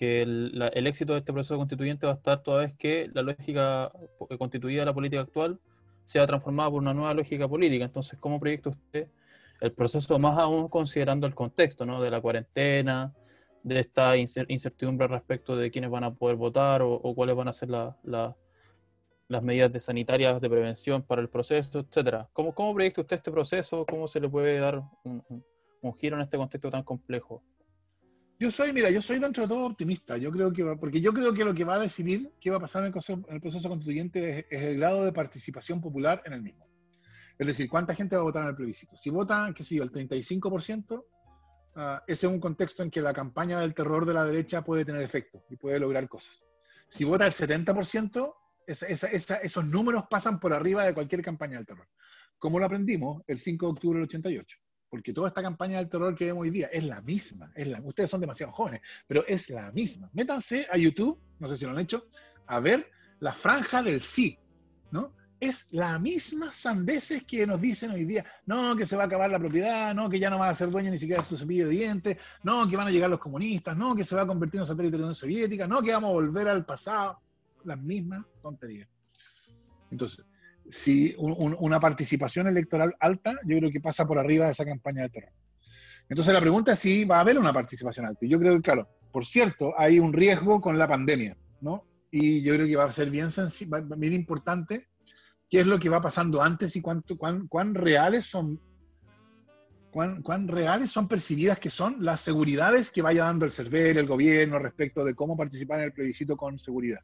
que el, éxito de este proceso constituyente va a estar toda vez que la lógica constituida de la política actual sea transformada por una nueva lógica política. Entonces, ¿cómo proyecta usted el proceso más aún considerando el contexto ¿no? de la cuarentena, de esta incertidumbre respecto de quiénes van a poder votar o, cuáles van a ser las las medidas de sanitarias de prevención para el proceso, etcétera. ¿Cómo, ¿Cómo proyecta usted este proceso? ¿Cómo se le puede dar un, giro en este contexto tan complejo? Yo soy, mira, yo soy dentro de todo optimista. Yo creo que va, porque yo creo que lo que va a decidir qué va a pasar en el, proceso, constituyente es, el grado de participación popular en el mismo. Es decir, cuánta gente va a votar en el plebiscito. Si votan, qué sé yo, el 35%, ah, ese es un contexto en que la campaña del terror de la derecha puede tener efecto y puede lograr cosas. Si vota el 70%, esos números pasan por arriba de cualquier campaña del terror. ¿Cómo lo aprendimos? El 5 de octubre del 88. Porque toda esta campaña del terror que vemos hoy día es la misma. Es la, ustedes son demasiado jóvenes, pero es la misma. Métanse a YouTube, no sé si lo han hecho, a ver la franja del sí, ¿no? Es la misma sandeces que nos dicen hoy día. No, que se va a acabar la propiedad, no, que ya no va a ser dueño ni siquiera de su cepillo de dientes, no, que van a llegar los comunistas, no, que se va a convertir en un satélite de la Unión Soviética, no, que vamos a volver al pasado las mismas tonterías. Entonces, si una participación electoral alta, yo creo que pasa por arriba de esa campaña de terror. Entonces la pregunta es si va a haber una participación alta. Yo creo que, claro, por cierto, hay un riesgo con la pandemia, ¿no? Y yo creo que va a ser bien, bien importante qué es lo que va pasando antes y cuánto, cuán, cuán reales son Cuán, cuán, reales son percibidas que son las seguridades que vaya dando el CERVEL, el gobierno, respecto de cómo participar en el plebiscito con seguridad.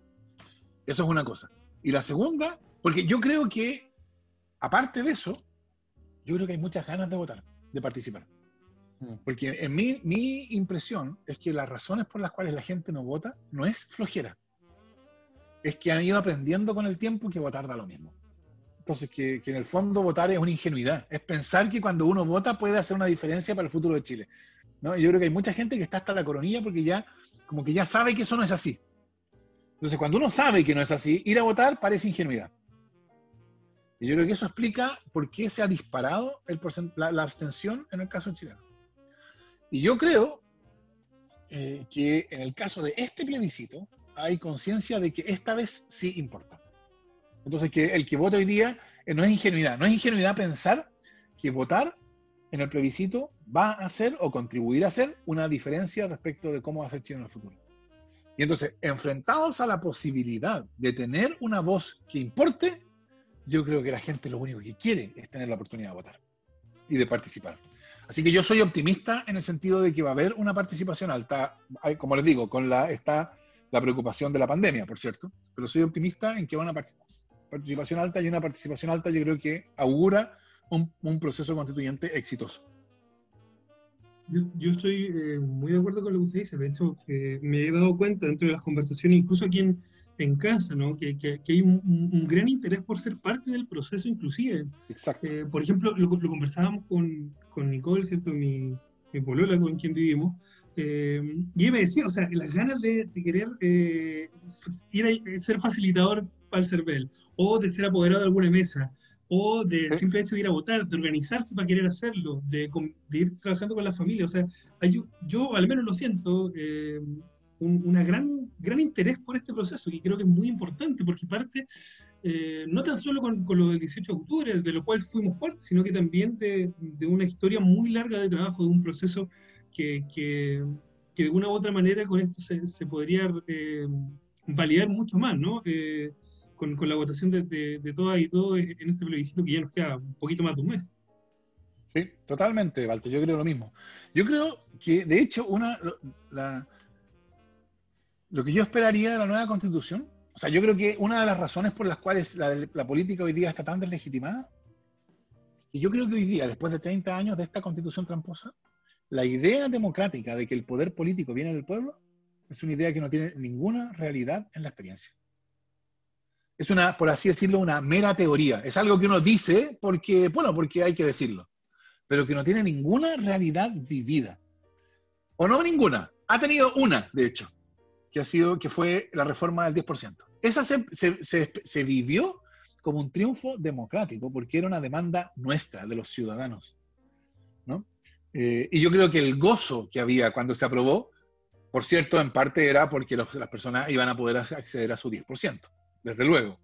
Eso es una cosa. Y la segunda, porque yo creo que, aparte de eso, yo creo que hay muchas ganas de votar, de participar. Mm. Porque en mi, mi impresión es que las razones por las cuales la gente no vota no es flojera. Es que han ido aprendiendo con el tiempo que votar da lo mismo. Entonces, que, que, en el fondo votar es una ingenuidad. Es pensar que cuando uno vota puede hacer una diferencia para el futuro de Chile. ¿no? Yo creo que hay mucha gente que está hasta la coronilla porque ya, como que ya sabe que eso no es así. Entonces, cuando uno sabe que no es así, ir a votar parece ingenuidad. Y yo creo que eso explica por qué se ha disparado el la, abstención en el caso chileno. Y yo creo eh, que en el caso de este plebiscito hay conciencia de que esta vez sí importa. Entonces, que el que vote hoy día eh, no es ingenuidad. No es ingenuidad pensar que votar en el plebiscito va a hacer o contribuir a hacer una diferencia respecto de cómo va a ser Chile en el futuro. Y entonces, enfrentados a la posibilidad de tener una voz que importe, yo creo que la gente lo único que quiere es tener la oportunidad de votar y de participar. Así que yo soy optimista en el sentido de que va a haber una participación alta, como les digo, con la está la preocupación de la pandemia, por cierto, pero soy optimista en que va a una participación alta y una participación alta yo creo que augura un, un proceso constituyente exitoso. Yo, estoy eh, muy de acuerdo con lo que usted dice. De hecho, me he dado cuenta dentro de las conversaciones, incluso aquí en, en casa, ¿no? que, que, hay un, gran interés por ser parte del proceso inclusive. Exacto. Eh, por ejemplo, lo, conversábamos con, con, Nicole, ¿cierto? Mi, mi polola con quien vivimos. Eh, y ella me decía, o sea, las ganas de, querer ir a ser facilitador para el CERVEL, o de ser apoderado de alguna mesa, o del de simple hecho de ir a votar, de organizarse para querer hacerlo, de, ir trabajando con la familia. O sea, yo al menos lo siento, eh, un una gran, gran interés por este proceso, y creo que es muy importante, porque parte eh, no tan solo con, con, lo del 18 de octubre, de lo cual fuimos parte, sino que también de, de una historia muy larga de trabajo, de un proceso que, que, que de una u otra manera con esto se, se podría eh, validar mucho más, ¿no? con, con, la votación de, de, todas y todos en este plebiscito que ya nos queda un poquito más de un mes. Sí, totalmente, Walter, yo creo lo mismo. Yo creo que, de hecho, una, la, lo que yo esperaría de la nueva constitución, o sea, yo creo que una de las razones por las cuales la, la política hoy día está tan deslegitimada, y yo creo que hoy día, después de 30 años de esta constitución tramposa, la idea democrática de que el poder político viene del pueblo es una idea que no tiene ninguna realidad en la experiencia es una, por así decirlo, una mera teoría. Es algo que uno dice porque, bueno, porque hay que decirlo, pero que no tiene ninguna realidad vivida. O no ninguna. Ha tenido una, de hecho, que ha sido, que fue la reforma del 10%. Esa se, se, se, vivió como un triunfo democrático, porque era una demanda nuestra, de los ciudadanos. ¿no? Eh, y yo creo que el gozo que había cuando se aprobó, por cierto, en parte era porque las personas iban a poder acceder a su 10% desde luego.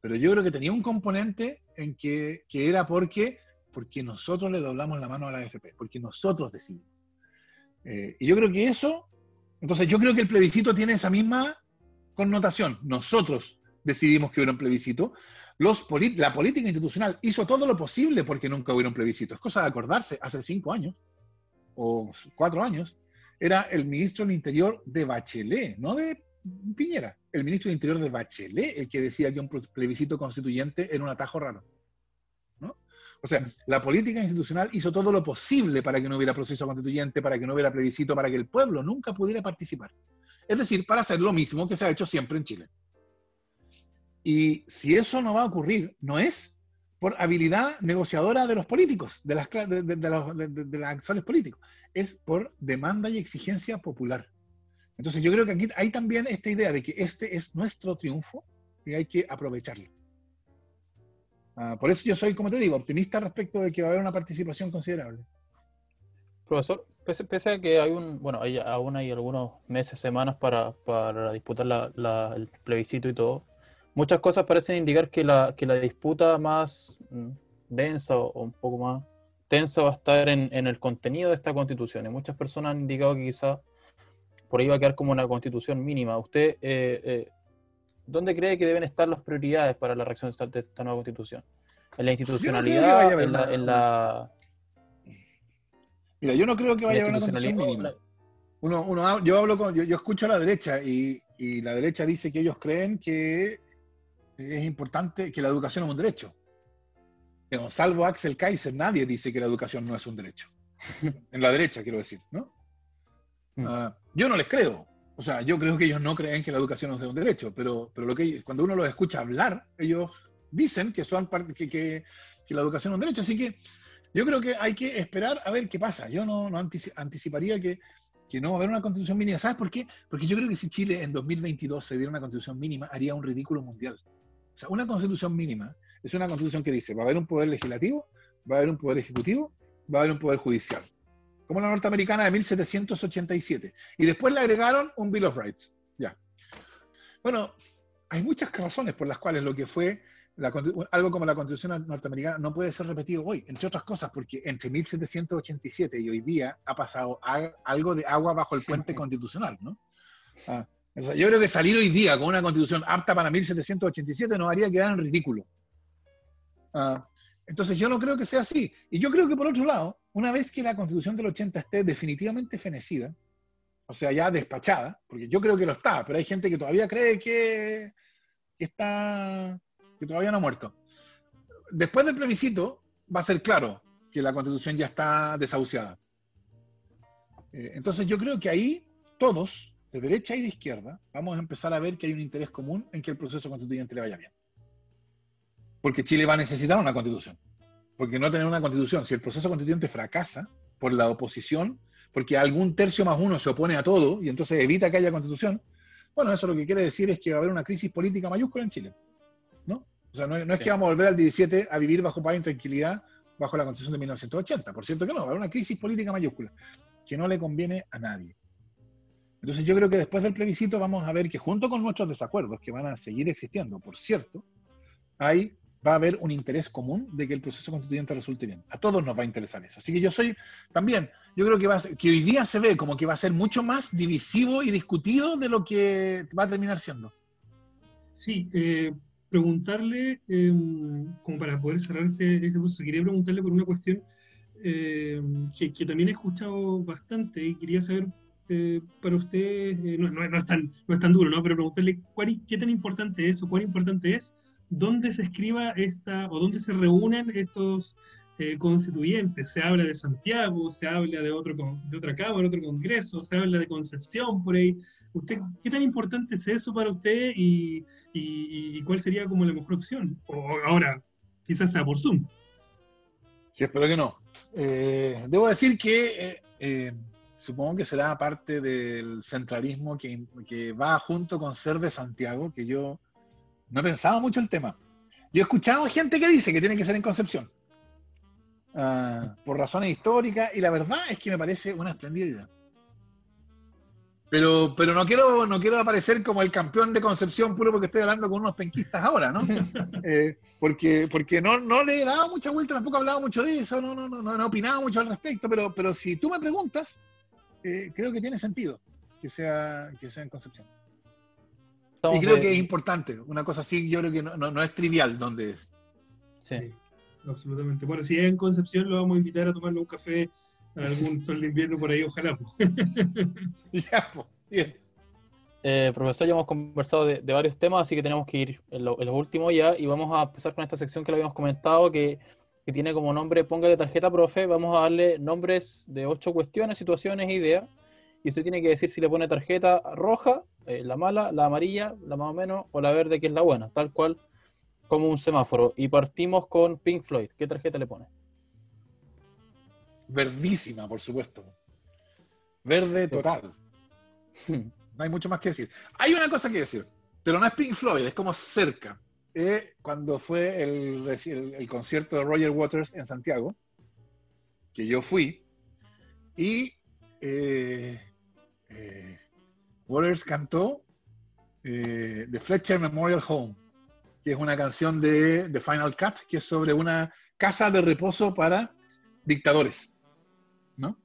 Pero yo creo que tenía un componente en que, que era porque, porque nosotros le doblamos la mano a la AFP, porque nosotros decidimos. Eh, y yo creo que eso, entonces yo creo que el plebiscito tiene esa misma connotación. Nosotros decidimos que hubiera un plebiscito. Los la política institucional hizo todo lo posible porque nunca hubiera un plebiscito. Es cosa de acordarse, hace cinco años o cuatro años, era el ministro del Interior de Bachelet, no de Piñera, el ministro del Interior de Bachelet, el que decía que un plebiscito constituyente era un atajo raro. O sea, la política institucional hizo todo lo posible para que no hubiera proceso constituyente, para que no hubiera plebiscito, para que el pueblo nunca pudiera participar. Es decir, para hacer lo mismo que se ha hecho siempre en Chile. Y si eso no va a ocurrir, no es por habilidad negociadora de los políticos, de las, de, de los, de, actores políticos, es por demanda y exigencia popular. Entonces yo creo que aquí hay también esta idea de que este es nuestro triunfo y hay que aprovecharlo. Ah, por eso yo soy, como te digo, optimista respecto de que va a haber una participación considerable. Profesor, pese, a que hay un, bueno, hay, aún hay algunos meses, semanas para, para disputar el plebiscito y todo, muchas cosas parecen indicar que la, que la disputa más mm, densa o, un poco más tensa va a estar en, en, el contenido de esta constitución. Y muchas personas han indicado que quizá por ahí va a quedar como una constitución mínima. ¿Usted eh, eh, dónde cree que deben estar las prioridades para la reacción de esta, nueva constitución? ¿En la institucionalidad? en, la, Mira, yo no creo que vaya a haber una constitución mínima. Uno, uno, yo hablo con, yo, escucho a la derecha y, y, la derecha dice que ellos creen que es importante que la educación es un derecho. Pero, salvo Axel Kaiser, nadie dice que la educación no es un derecho. En la derecha, quiero decir, ¿no? Mm. Ah, yo no les creo. O sea, yo creo que ellos no creen que la educación es un derecho, pero, pero lo que, cuando uno los escucha hablar, ellos dicen que, son que, que, que, la educación es un derecho. Así que yo creo que hay que esperar a ver qué pasa. Yo no, no anticiparía que, que no va a haber una constitución mínima. ¿Sabes por qué? Porque yo creo que si Chile en 2022 se diera una constitución mínima, haría un ridículo mundial. O sea, una constitución mínima es una constitución que dice, va a haber un poder legislativo, va a haber un poder ejecutivo, va a haber un poder judicial como la norteamericana de 1787. Y después le agregaron un Bill of Rights. Ya. Bueno, hay muchas razones por las cuales lo que fue algo como la constitución norteamericana no puede ser repetido hoy, entre otras cosas, porque entre 1787 y hoy día ha pasado algo de agua bajo el puente constitucional, ¿no? Ah, yo creo que salir hoy día con una constitución apta para 1787 nos haría quedar en ridículo. Ah, entonces yo no creo que sea así. Y yo creo que por otro lado, una vez que la constitución del 80 esté definitivamente fenecida, o sea, ya despachada, porque yo creo que lo está, pero hay gente que todavía cree que, que está que todavía no ha muerto. Después del plebiscito va a ser claro que la constitución ya está desahuciada. Eh, entonces yo creo que ahí todos, de derecha y de izquierda, vamos a empezar a ver que hay un interés común en que el proceso constituyente le vaya bien. Porque Chile va a necesitar una constitución. Porque no tener una constitución, si el proceso constituyente fracasa por la oposición, porque algún tercio más uno se opone a todo y entonces evita que haya constitución, bueno, eso lo que quiere decir es que va a haber una crisis política mayúscula en Chile. O sea, no, es que vamos a volver al 17 a vivir bajo paz y tranquilidad bajo la Constitución de 1980. Por cierto que no, va a haber una crisis política mayúscula que no le conviene a nadie. Entonces yo creo que después del plebiscito vamos a ver que junto con nuestros desacuerdos, que van a seguir existiendo, por cierto, hay, va a haber un interés común de que el proceso constituyente resulte bien. A todos nos va a interesar eso. Así que yo soy también, yo creo que, va que hoy día se ve como que va a ser mucho más divisivo y discutido de lo que va a terminar siendo. Sí, eh, preguntarle, em, como para poder cerrar este, este proceso, quería preguntarle por una cuestión em, que, que, también he escuchado bastante y quería saber eh, para usted, eh, no, no, es tan, no es tan duro, ¿no? pero preguntarle cuál, qué tan importante es o cuán importante es dónde se escriba esta o dónde se reúnen estos eh, constituyentes. Se habla de Santiago, se habla de, otro, de otra Cámara, otro Congreso, se habla de Concepción por ahí. ¿Usted, ¿Qué tan importante es eso para usted y, y, cuál sería como la mejor opción? O ahora, quizás sea por Zoom. Yo espero que no. Eh, debo decir que eh, supongo que será parte del centralismo que, que, va junto con ser de Santiago, que yo no he pensado mucho el tema. Yo he escuchado gente que dice que tiene que ser en Concepción, ah, por razones históricas, y la verdad es que me parece una espléndida idea. Pero, pero no quiero, no quiero aparecer como el campeón de Concepción puro porque estoy hablando con unos penquistas ahora, ¿no? Eh, porque porque no, no le he dado mucha vuelta, tampoco he hablado mucho de eso, no, no, no, no he opinado mucho al respecto, pero, pero si tú me preguntas, eh, creo que tiene sentido que sea, que sea en Concepción. Y creo que es importante, una cosa así yo creo que no, no, es trivial donde es. Sí. absolutamente. Bueno, si es en Concepción lo vamos a invitar a tomarle un café algún sol de invierno por ahí, ojalá. ya, bien. Eh, profesor, ya hemos conversado de, varios temas, así que tenemos que ir en lo, último ya y vamos a empezar con esta sección que lo habíamos comentado, que, tiene como nombre Póngale tarjeta, profe. Vamos a darle nombres de ocho cuestiones, situaciones e ideas. Y usted tiene que decir si le pone tarjeta roja, eh, la mala, la amarilla, la más o menos, o la verde, que es la buena, tal cual como un semáforo. Y partimos con Pink Floyd. ¿Qué tarjeta le pone? verdísima, por supuesto. Verde total. No hay mucho más que decir. Hay una cosa que decir, pero no es Pink Floyd, es como cerca. Eh, cuando fue el, el, concierto de Roger Waters en Santiago, que yo fui, y eh, eh, Waters cantó The Fletcher Memorial Home, que es una canción de The Final Cut, que es sobre una casa de reposo para dictadores. ¿no?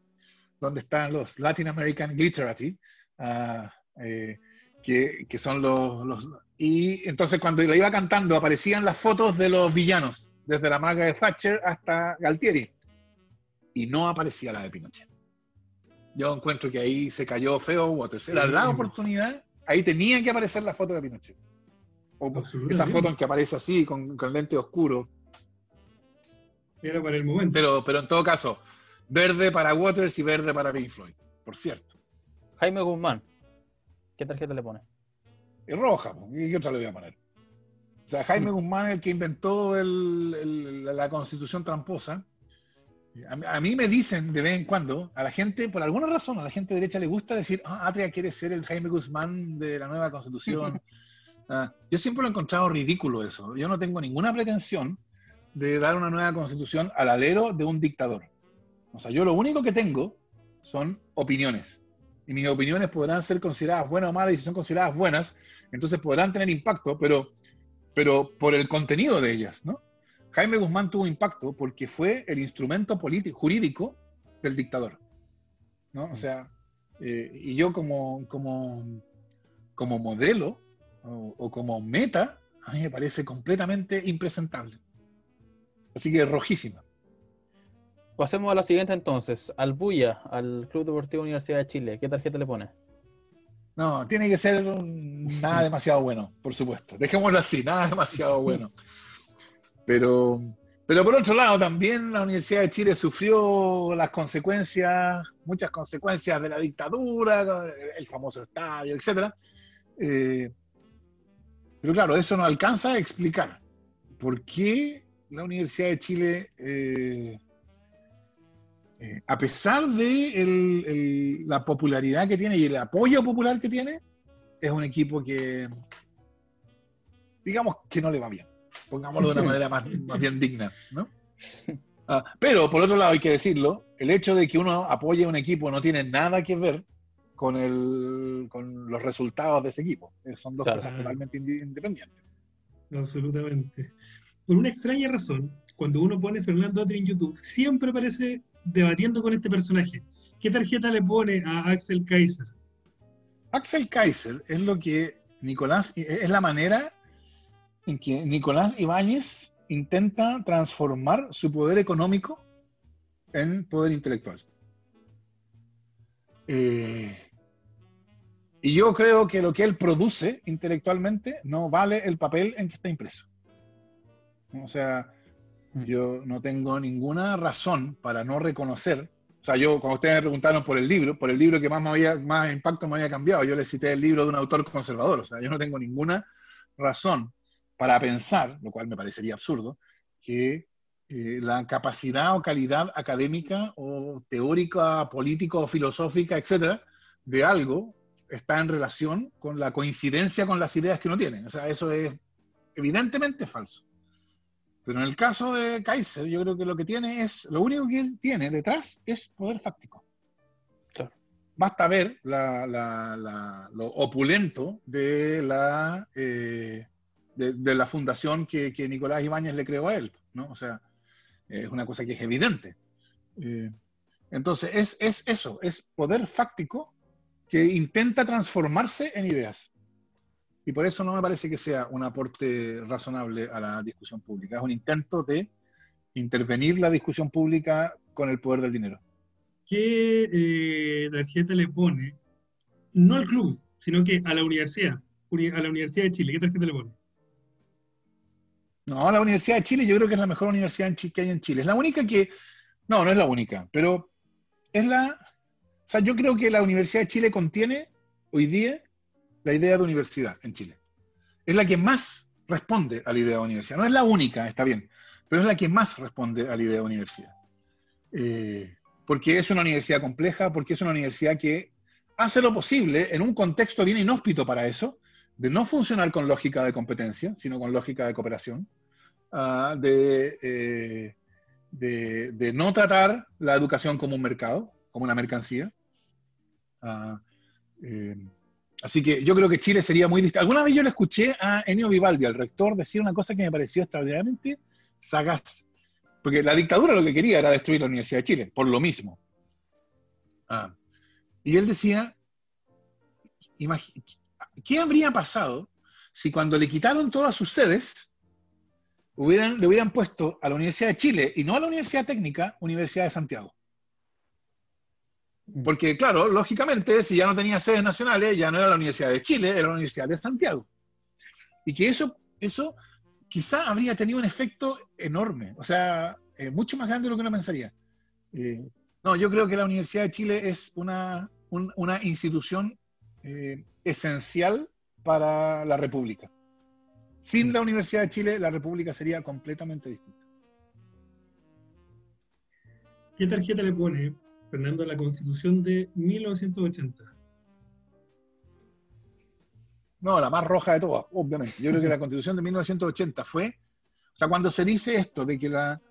Donde están los Latin American Glitterati, ah, eh, que, son los, Y entonces cuando lo iba cantando aparecían las fotos de los villanos, desde la maga de Thatcher hasta Galtieri, y no aparecía la de Pinochet. Yo encuentro que ahí se cayó feo Waters. Era la oportunidad, ahí tenía que aparecer la foto de Pinochet. O esa foto en que aparece así, con, con lente oscuro. Era para el momento. Pero, pero en todo caso, Verde para Waters y verde para Pink Floyd, por cierto. Jaime Guzmán, ¿qué tarjeta le pone? Es roja, ¿y qué otra le voy a poner? O sea, Jaime Guzmán, el que inventó la constitución tramposa, a, mí me dicen de vez en cuando, a la gente, por alguna razón, a la gente derecha le gusta decir, ah, Atria quiere ser el Jaime Guzmán de la nueva constitución. Ah, yo siempre lo he encontrado ridículo eso. Yo no tengo ninguna pretensión de dar una nueva constitución al alero de un dictador. O sea, yo lo único que tengo son opiniones. Y mis opiniones podrán ser consideradas buenas o malas, y si son consideradas buenas, entonces podrán tener impacto, pero pero por el contenido de ellas, ¿no? Jaime Guzmán tuvo impacto porque fue el instrumento político, jurídico del dictador, ¿no? O sea, eh, y yo como, como, como modelo o, como meta, a mí me parece completamente impresentable. Así que rojísima. Pasemos a la siguiente entonces, al Buya, al Club Deportivo Universidad de Chile. ¿Qué tarjeta le pone? No, tiene que ser nada demasiado bueno, por supuesto. Dejémoslo así, nada demasiado bueno. Pero, pero por otro lado, también la Universidad de Chile sufrió las consecuencias, muchas consecuencias de la dictadura, el famoso estadio, etc. Eh, pero claro, eso no alcanza a explicar por qué la Universidad de Chile eh, eh, a pesar de la popularidad que tiene y el apoyo popular que tiene, es un equipo que, digamos, que no le va bien. Pongámoslo de una manera más, bien digna, ¿no? Ah, pero, por otro lado, hay que decirlo, el hecho de que uno apoye a un equipo no tiene nada que ver con, el, con los resultados de ese equipo. Eh, son dos cosas totalmente independientes. Absolutamente. Por una extraña razón, cuando uno pone Fernando Atri en YouTube, siempre aparece debatiendo con este personaje. ¿Qué tarjeta le pone a Axel Kaiser? Axel Kaiser es lo que Nicolás, es la manera en que Nicolás Ibáñez intenta transformar su poder económico en poder intelectual. Eh, y yo creo que lo que él produce intelectualmente no vale el papel en que está impreso. O sea, Mm. Yo no tengo ninguna razón para no reconocer. O sea, yo, cuando ustedes me preguntaron por el libro, por el libro que más, me había, más impacto me había cambiado, yo le cité el libro de un autor conservador. O sea, yo no tengo ninguna razón para pensar, lo cual me parecería absurdo, que eh, la capacidad o calidad académica o teórica, política o filosófica, etcétera, de algo está en relación con la coincidencia con las ideas que uno tiene. O sea, eso es evidentemente falso. Pero en el caso de Kaiser, yo creo que lo que tiene es, lo único que él tiene detrás es poder fáctico. Basta ver lo opulento de la, eh, de, la fundación que, Nicolás Ibáñez le creó a él, ¿no? O sea, es una cosa que es evidente. Eh, entonces, es, es eso, es poder fáctico que intenta transformarse en ideas. Y por eso no me parece que sea un aporte razonable a la discusión pública. Es un intento de intervenir la discusión pública con el poder del dinero. ¿Qué eh, tarjeta le pone? No al club, sino que a la universidad, a la Universidad de Chile. ¿Qué tarjeta le pone? No, la Universidad de Chile yo creo que es la mejor universidad que hay en Chile. Es la única que... No, no es la única, pero es la... O sea, yo creo que la Universidad de Chile contiene hoy día la idea de universidad en Chile. Es la que más responde a la idea de universidad. No es la única, está bien, pero es la que más responde a la idea de universidad. Eh, porque es una universidad compleja, porque es una universidad que hace lo posible en un contexto bien inhóspito para eso, de no funcionar con lógica de competencia, sino con lógica de cooperación, ah, eh, de, de, no tratar la educación como un mercado, como una mercancía. Uh, Así que yo creo que Chile sería muy distinto. Alguna vez yo le escuché a Enio Vivaldi, al rector, decir una cosa que me pareció extraordinariamente sagaz. Porque la dictadura lo que quería era destruir la Universidad de Chile, por lo mismo. Ah. Y él decía, ¿qué habría pasado si cuando le quitaron todas sus sedes, hubieran, le hubieran puesto a la Universidad de Chile y no a la Universidad Técnica, Universidad de Santiago? Mm. Porque, claro, lógicamente, si ya no tenía sedes nacionales, ya no era la Universidad de Chile, era la Universidad de Santiago. Y que eso, eso quizá habría tenido un efecto enorme, o sea, eh, mucho más grande de lo que uno pensaría. Eh, no, yo creo que la Universidad de Chile es una, una institución eh, esencial para la República. Sin la Universidad de Chile, la República sería completamente distinta. ¿Qué tarjeta le pone Fernando, la constitución de 1980? No, la más roja de todas, obviamente. Yo creo que la constitución de 1980 fue, o sea, cuando se dice esto de que la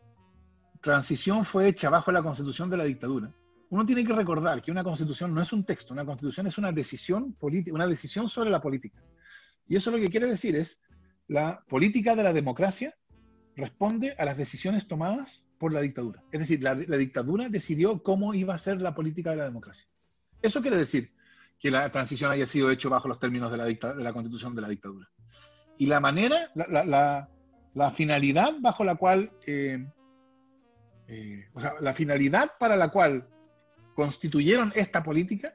transición fue hecha bajo la constitución de la dictadura, uno tiene que recordar que una constitución no es un texto, una constitución es una decisión política, una decisión sobre la política. Y eso lo que quiere decir es la política de la democracia responde a las decisiones tomadas por la dictadura. Es decir, la, dictadura decidió cómo iba a ser la política de la democracia. Eso quiere decir que la transición haya sido hecha bajo los términos de la, de la constitución de la dictadura. Y la manera, la, finalidad bajo la cual, eh, eh, o sea, la finalidad para la cual constituyeron esta política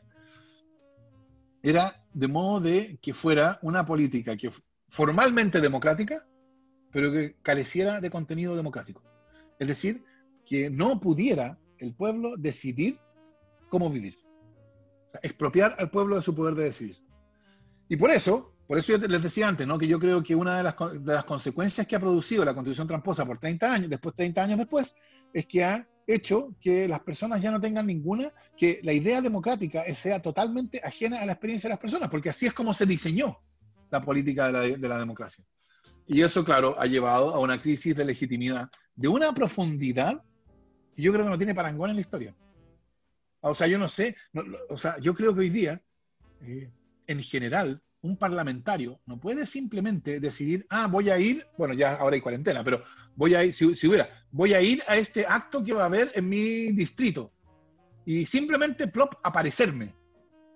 era de modo de que fuera una política que formalmente democrática, pero que careciera de contenido democrático. Es decir, que no pudiera el pueblo decidir cómo vivir. expropiar al pueblo de su poder de decidir. Y por eso, por eso les decía antes, ¿no? que yo creo que una de las, de las consecuencias que ha producido la constitución tramposa por 30 años, después 30 años después, es que ha hecho que las personas ya no tengan ninguna, que la idea democrática sea totalmente ajena a la experiencia de las personas, porque así es como se diseñó la política de la, de la democracia. Y eso, claro, ha llevado a una crisis de legitimidad de una profundidad que yo creo que no tiene parangón en la historia. O sea, yo no sé, o sea, yo creo que hoy día, eh, en general, un parlamentario no puede simplemente decidir, ah, voy a ir, bueno, ya ahora hay cuarentena, pero voy a ir, si, hubiera, voy a ir a este acto que va a haber en mi distrito y simplemente plop aparecerme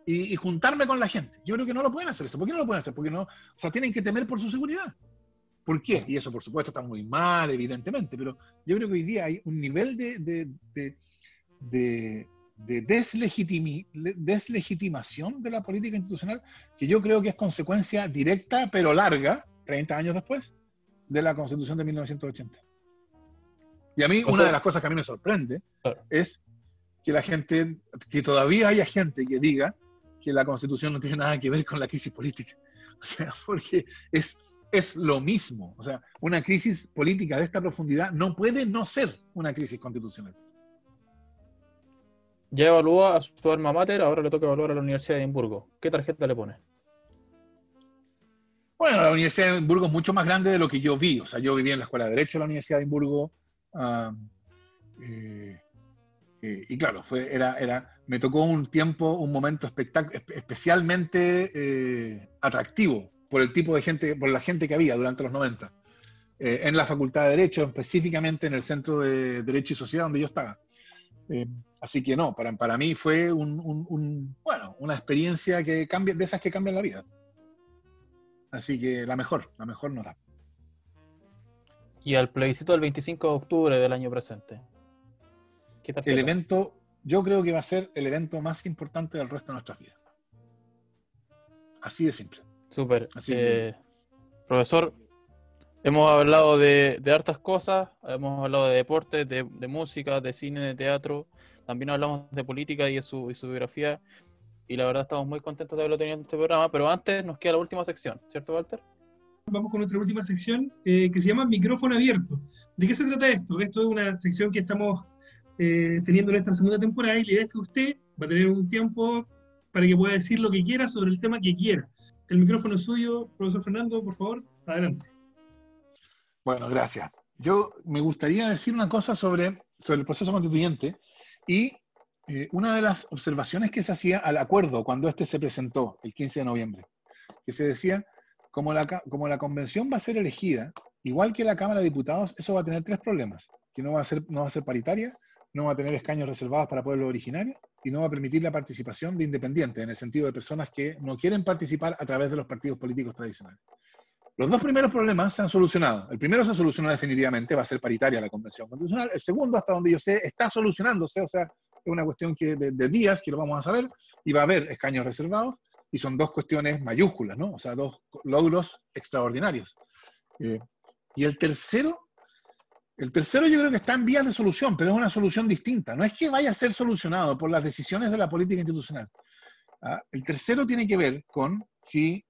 y, y, juntarme con la gente. Yo creo que no lo pueden hacer esto. ¿Por qué no lo pueden hacer? Porque no, o sea, tienen que temer por su seguridad. ¿Por qué? Y eso, por supuesto, está muy mal, evidentemente, pero yo creo que hoy día hay un nivel de, de, de, de deslegitimación de la política institucional que yo creo que es consecuencia directa, pero larga, 30 años después, de la Constitución de 1980. Y a mí, una de las cosas que a mí me sorprende es que la gente, que todavía haya gente que diga que la Constitución no tiene nada que ver con la crisis política. O sea, porque es es lo mismo. O sea, una crisis política de esta profundidad no puede no ser una crisis constitucional. Ya evaluó a su alma mater, ahora le toca evaluar a la Universidad de Edimburgo. ¿Qué tarjeta le pone? Bueno, la Universidad de Edimburgo es mucho más grande de lo que yo vi. O sea, yo viví en la Escuela de Derecho de la Universidad de Edimburgo. Eh, eh, y claro, fue, era, era, me tocó un tiempo, un momento especialmente eh, atractivo por el tipo de gente, por la gente que había durante los 90. Eh, en la Facultad de Derecho, específicamente en el Centro de Derecho y Sociedad donde yo estaba. Eh, así que no, para, para mí fue un, bueno, una experiencia que cambia, de esas que cambian la vida. Así que la mejor, la mejor nota. Y al plebiscito del 25 de octubre del año presente. ¿Qué el evento, yo creo que va a ser el evento más importante del resto de nuestras vidas. Así de simple. Súper. Eh, profesor, hemos hablado de, hartas cosas, hemos hablado de deporte, de, música, de cine, de teatro, también hablamos de política y de su, biografía, y la verdad estamos muy contentos de haberlo tenido en este programa, pero antes nos queda la última sección, ¿cierto, Walter? Vamos con nuestra última sección eh, que se llama Micrófono Abierto. ¿De qué se trata esto? Esto es una sección que estamos eh, teniendo en esta segunda temporada y la idea es que usted va a tener un tiempo para que pueda decir lo que quiera sobre el tema que quiera. El micrófono es suyo, profesor Fernando, por favor, adelante. Bueno, gracias. Yo me gustaría decir una cosa sobre, sobre el proceso constituyente y eh, una de las observaciones que se hacía al acuerdo cuando este se presentó el 15 de noviembre, que se decía, como la, como la convención va a ser elegida, igual que la Cámara de Diputados, eso va a tener tres problemas, que no va a ser, no va a ser paritaria, no va a tener escaños reservados para pueblos originarios y no va a permitir la participación de independientes, en el sentido de personas que no quieren participar a través de los partidos políticos tradicionales. Los dos primeros problemas se han solucionado. El primero se solucionó definitivamente, va a ser paritaria la Convención Constitucional. El segundo, hasta donde yo sé, está solucionándose, o sea, es una cuestión que de, días que lo vamos a saber, y va a haber escaños reservados, y son dos cuestiones mayúsculas, ¿no? O sea, dos logros extraordinarios. Eh, y el tercero el tercero yo creo que está en vías de solución, pero es una solución distinta. No es que vaya a ser solucionado por las decisiones de la política institucional. ¿ah? El tercero tiene que ver con si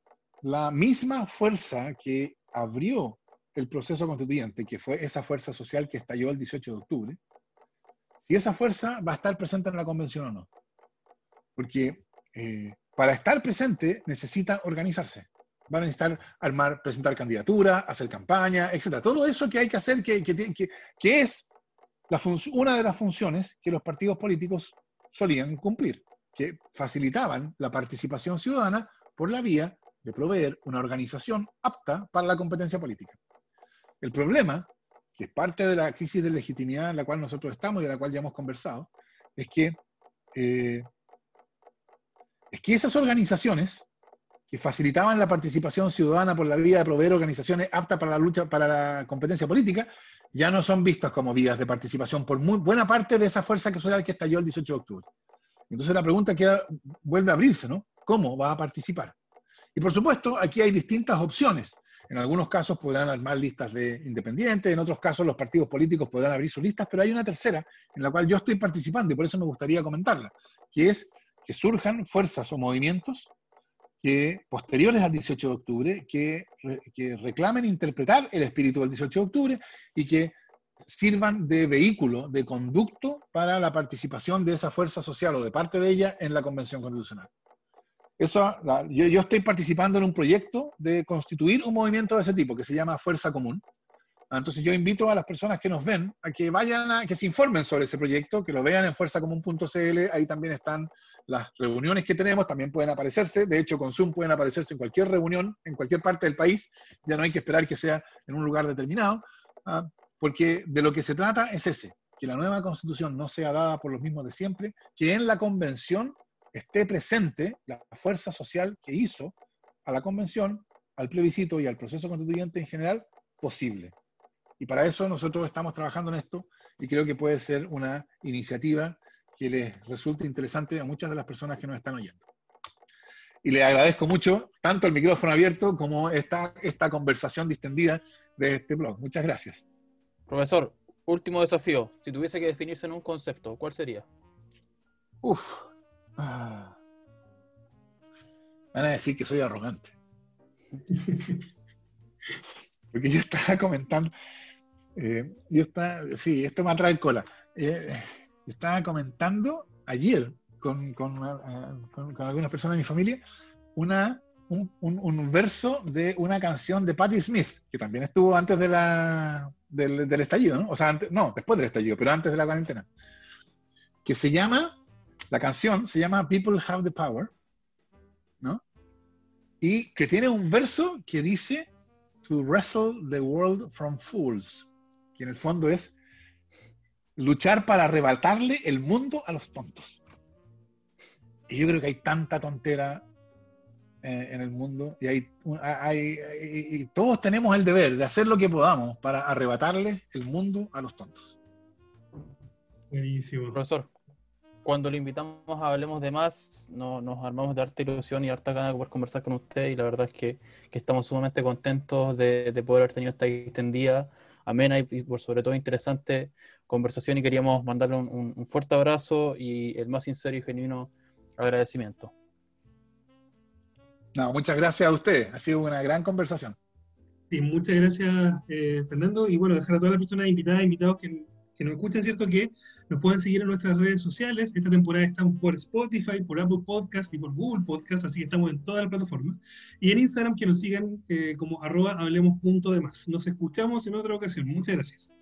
la misma fuerza que abrió el proceso constituyente, que fue esa fuerza social que estalló el 18 de octubre, si esa fuerza va a estar presente en la convención o no. Porque eh, para estar presente necesita organizarse van a necesitar armar, presentar candidatura, hacer campaña, etcétera. Todo eso que hay que hacer, que, que, es la una de las funciones que los partidos políticos solían cumplir, que facilitaban la participación ciudadana por la vía de proveer una organización apta para la competencia política. El problema, que es parte de la crisis de legitimidad en la cual nosotros estamos y de la cual ya hemos conversado, es que, eh, es que esas organizaciones que facilitaban la participación ciudadana por la vía de proveer organizaciones aptas para la lucha, para la competencia política, ya no son vistas como vías de participación por muy buena parte de esa fuerza social que estalló el 18 de octubre. Entonces la pregunta queda, vuelve a abrirse, ¿no? ¿Cómo va a participar? Y por supuesto, aquí hay distintas opciones. En algunos casos podrán armar listas de independientes, en otros casos los partidos políticos podrán abrir sus listas, pero hay una tercera en la cual yo estoy participando y por eso me gustaría comentarla, que es que surjan fuerzas o movimientos que posteriores al 18 de octubre, que, que reclamen interpretar el espíritu del 18 de octubre y que sirvan de vehículo, de conducto para la participación de esa fuerza social o de parte de ella en la Convención Constitucional. Eso, yo, yo, estoy participando en un proyecto de constituir un movimiento de ese tipo que se llama Fuerza Común. Entonces yo invito a las personas que nos ven a que vayan a que se informen sobre ese proyecto, que lo vean en fuerzacomún.cl, ahí también están las reuniones que tenemos, también pueden aparecerse, de hecho con Zoom pueden aparecerse en cualquier reunión, en cualquier parte del país, ya no hay que esperar que sea en un lugar determinado, ¿ah? porque de lo que se trata es ese, que la nueva constitución no sea dada por los mismos de siempre, que en la convención esté presente la fuerza social que hizo a la convención, al plebiscito y al proceso constituyente en general posible. Y para eso nosotros estamos trabajando en esto y creo que puede ser una iniciativa que les resulte interesante a muchas de las personas que nos están oyendo. Y le agradezco mucho tanto el micrófono abierto como esta, esta conversación distendida de este blog. Muchas gracias. Profesor, último desafío. Si tuviese que definirse en un concepto, ¿cuál sería? Uf, Ah. Van a decir que soy arrogante. Porque yo estaba comentando, eh, yo estaba, sí, esto me atrae cola. Eh, estaba comentando ayer con, con, algunas personas de mi familia una, un, verso de una canción de Patti Smith, que también estuvo antes de la, del, del estallido, ¿no? O sea, antes, no, después del estallido, pero antes de la cuarentena, que se llama la canción se llama People Have the Power, ¿no? Y que tiene un verso que dice To wrestle the world from fools, que en el fondo es luchar para arrebatarle el mundo a los tontos. Y yo creo que hay tanta tontera eh, en el mundo y, hay, hay, y todos tenemos el deber de hacer lo que podamos para arrebatarle el mundo a los tontos. Buenísimo. Profesor, cuando le invitamos a Hablemos de Más, no, nos armamos de harta ilusión y harta ganas de poder conversar con usted y la verdad es que, que estamos sumamente contentos de, de, poder haber tenido esta extendida, amena y, por sobre todo interesante conversación y queríamos mandarle un, un, fuerte abrazo y el más sincero y genuino agradecimiento. No, muchas gracias a usted, ha sido una gran conversación. Sí, muchas gracias eh, Fernando y bueno, dejar a todas las personas invitadas, e invitados que que nos escuchen, ¿cierto? Que nos pueden seguir en nuestras redes sociales. Esta temporada estamos por Spotify, por Apple Podcast y por Google Podcast, así que estamos en todas las plataformas. Y en Instagram que nos sigan eh, como arroba hablemos punto de más. Nos escuchamos en otra ocasión. Muchas gracias.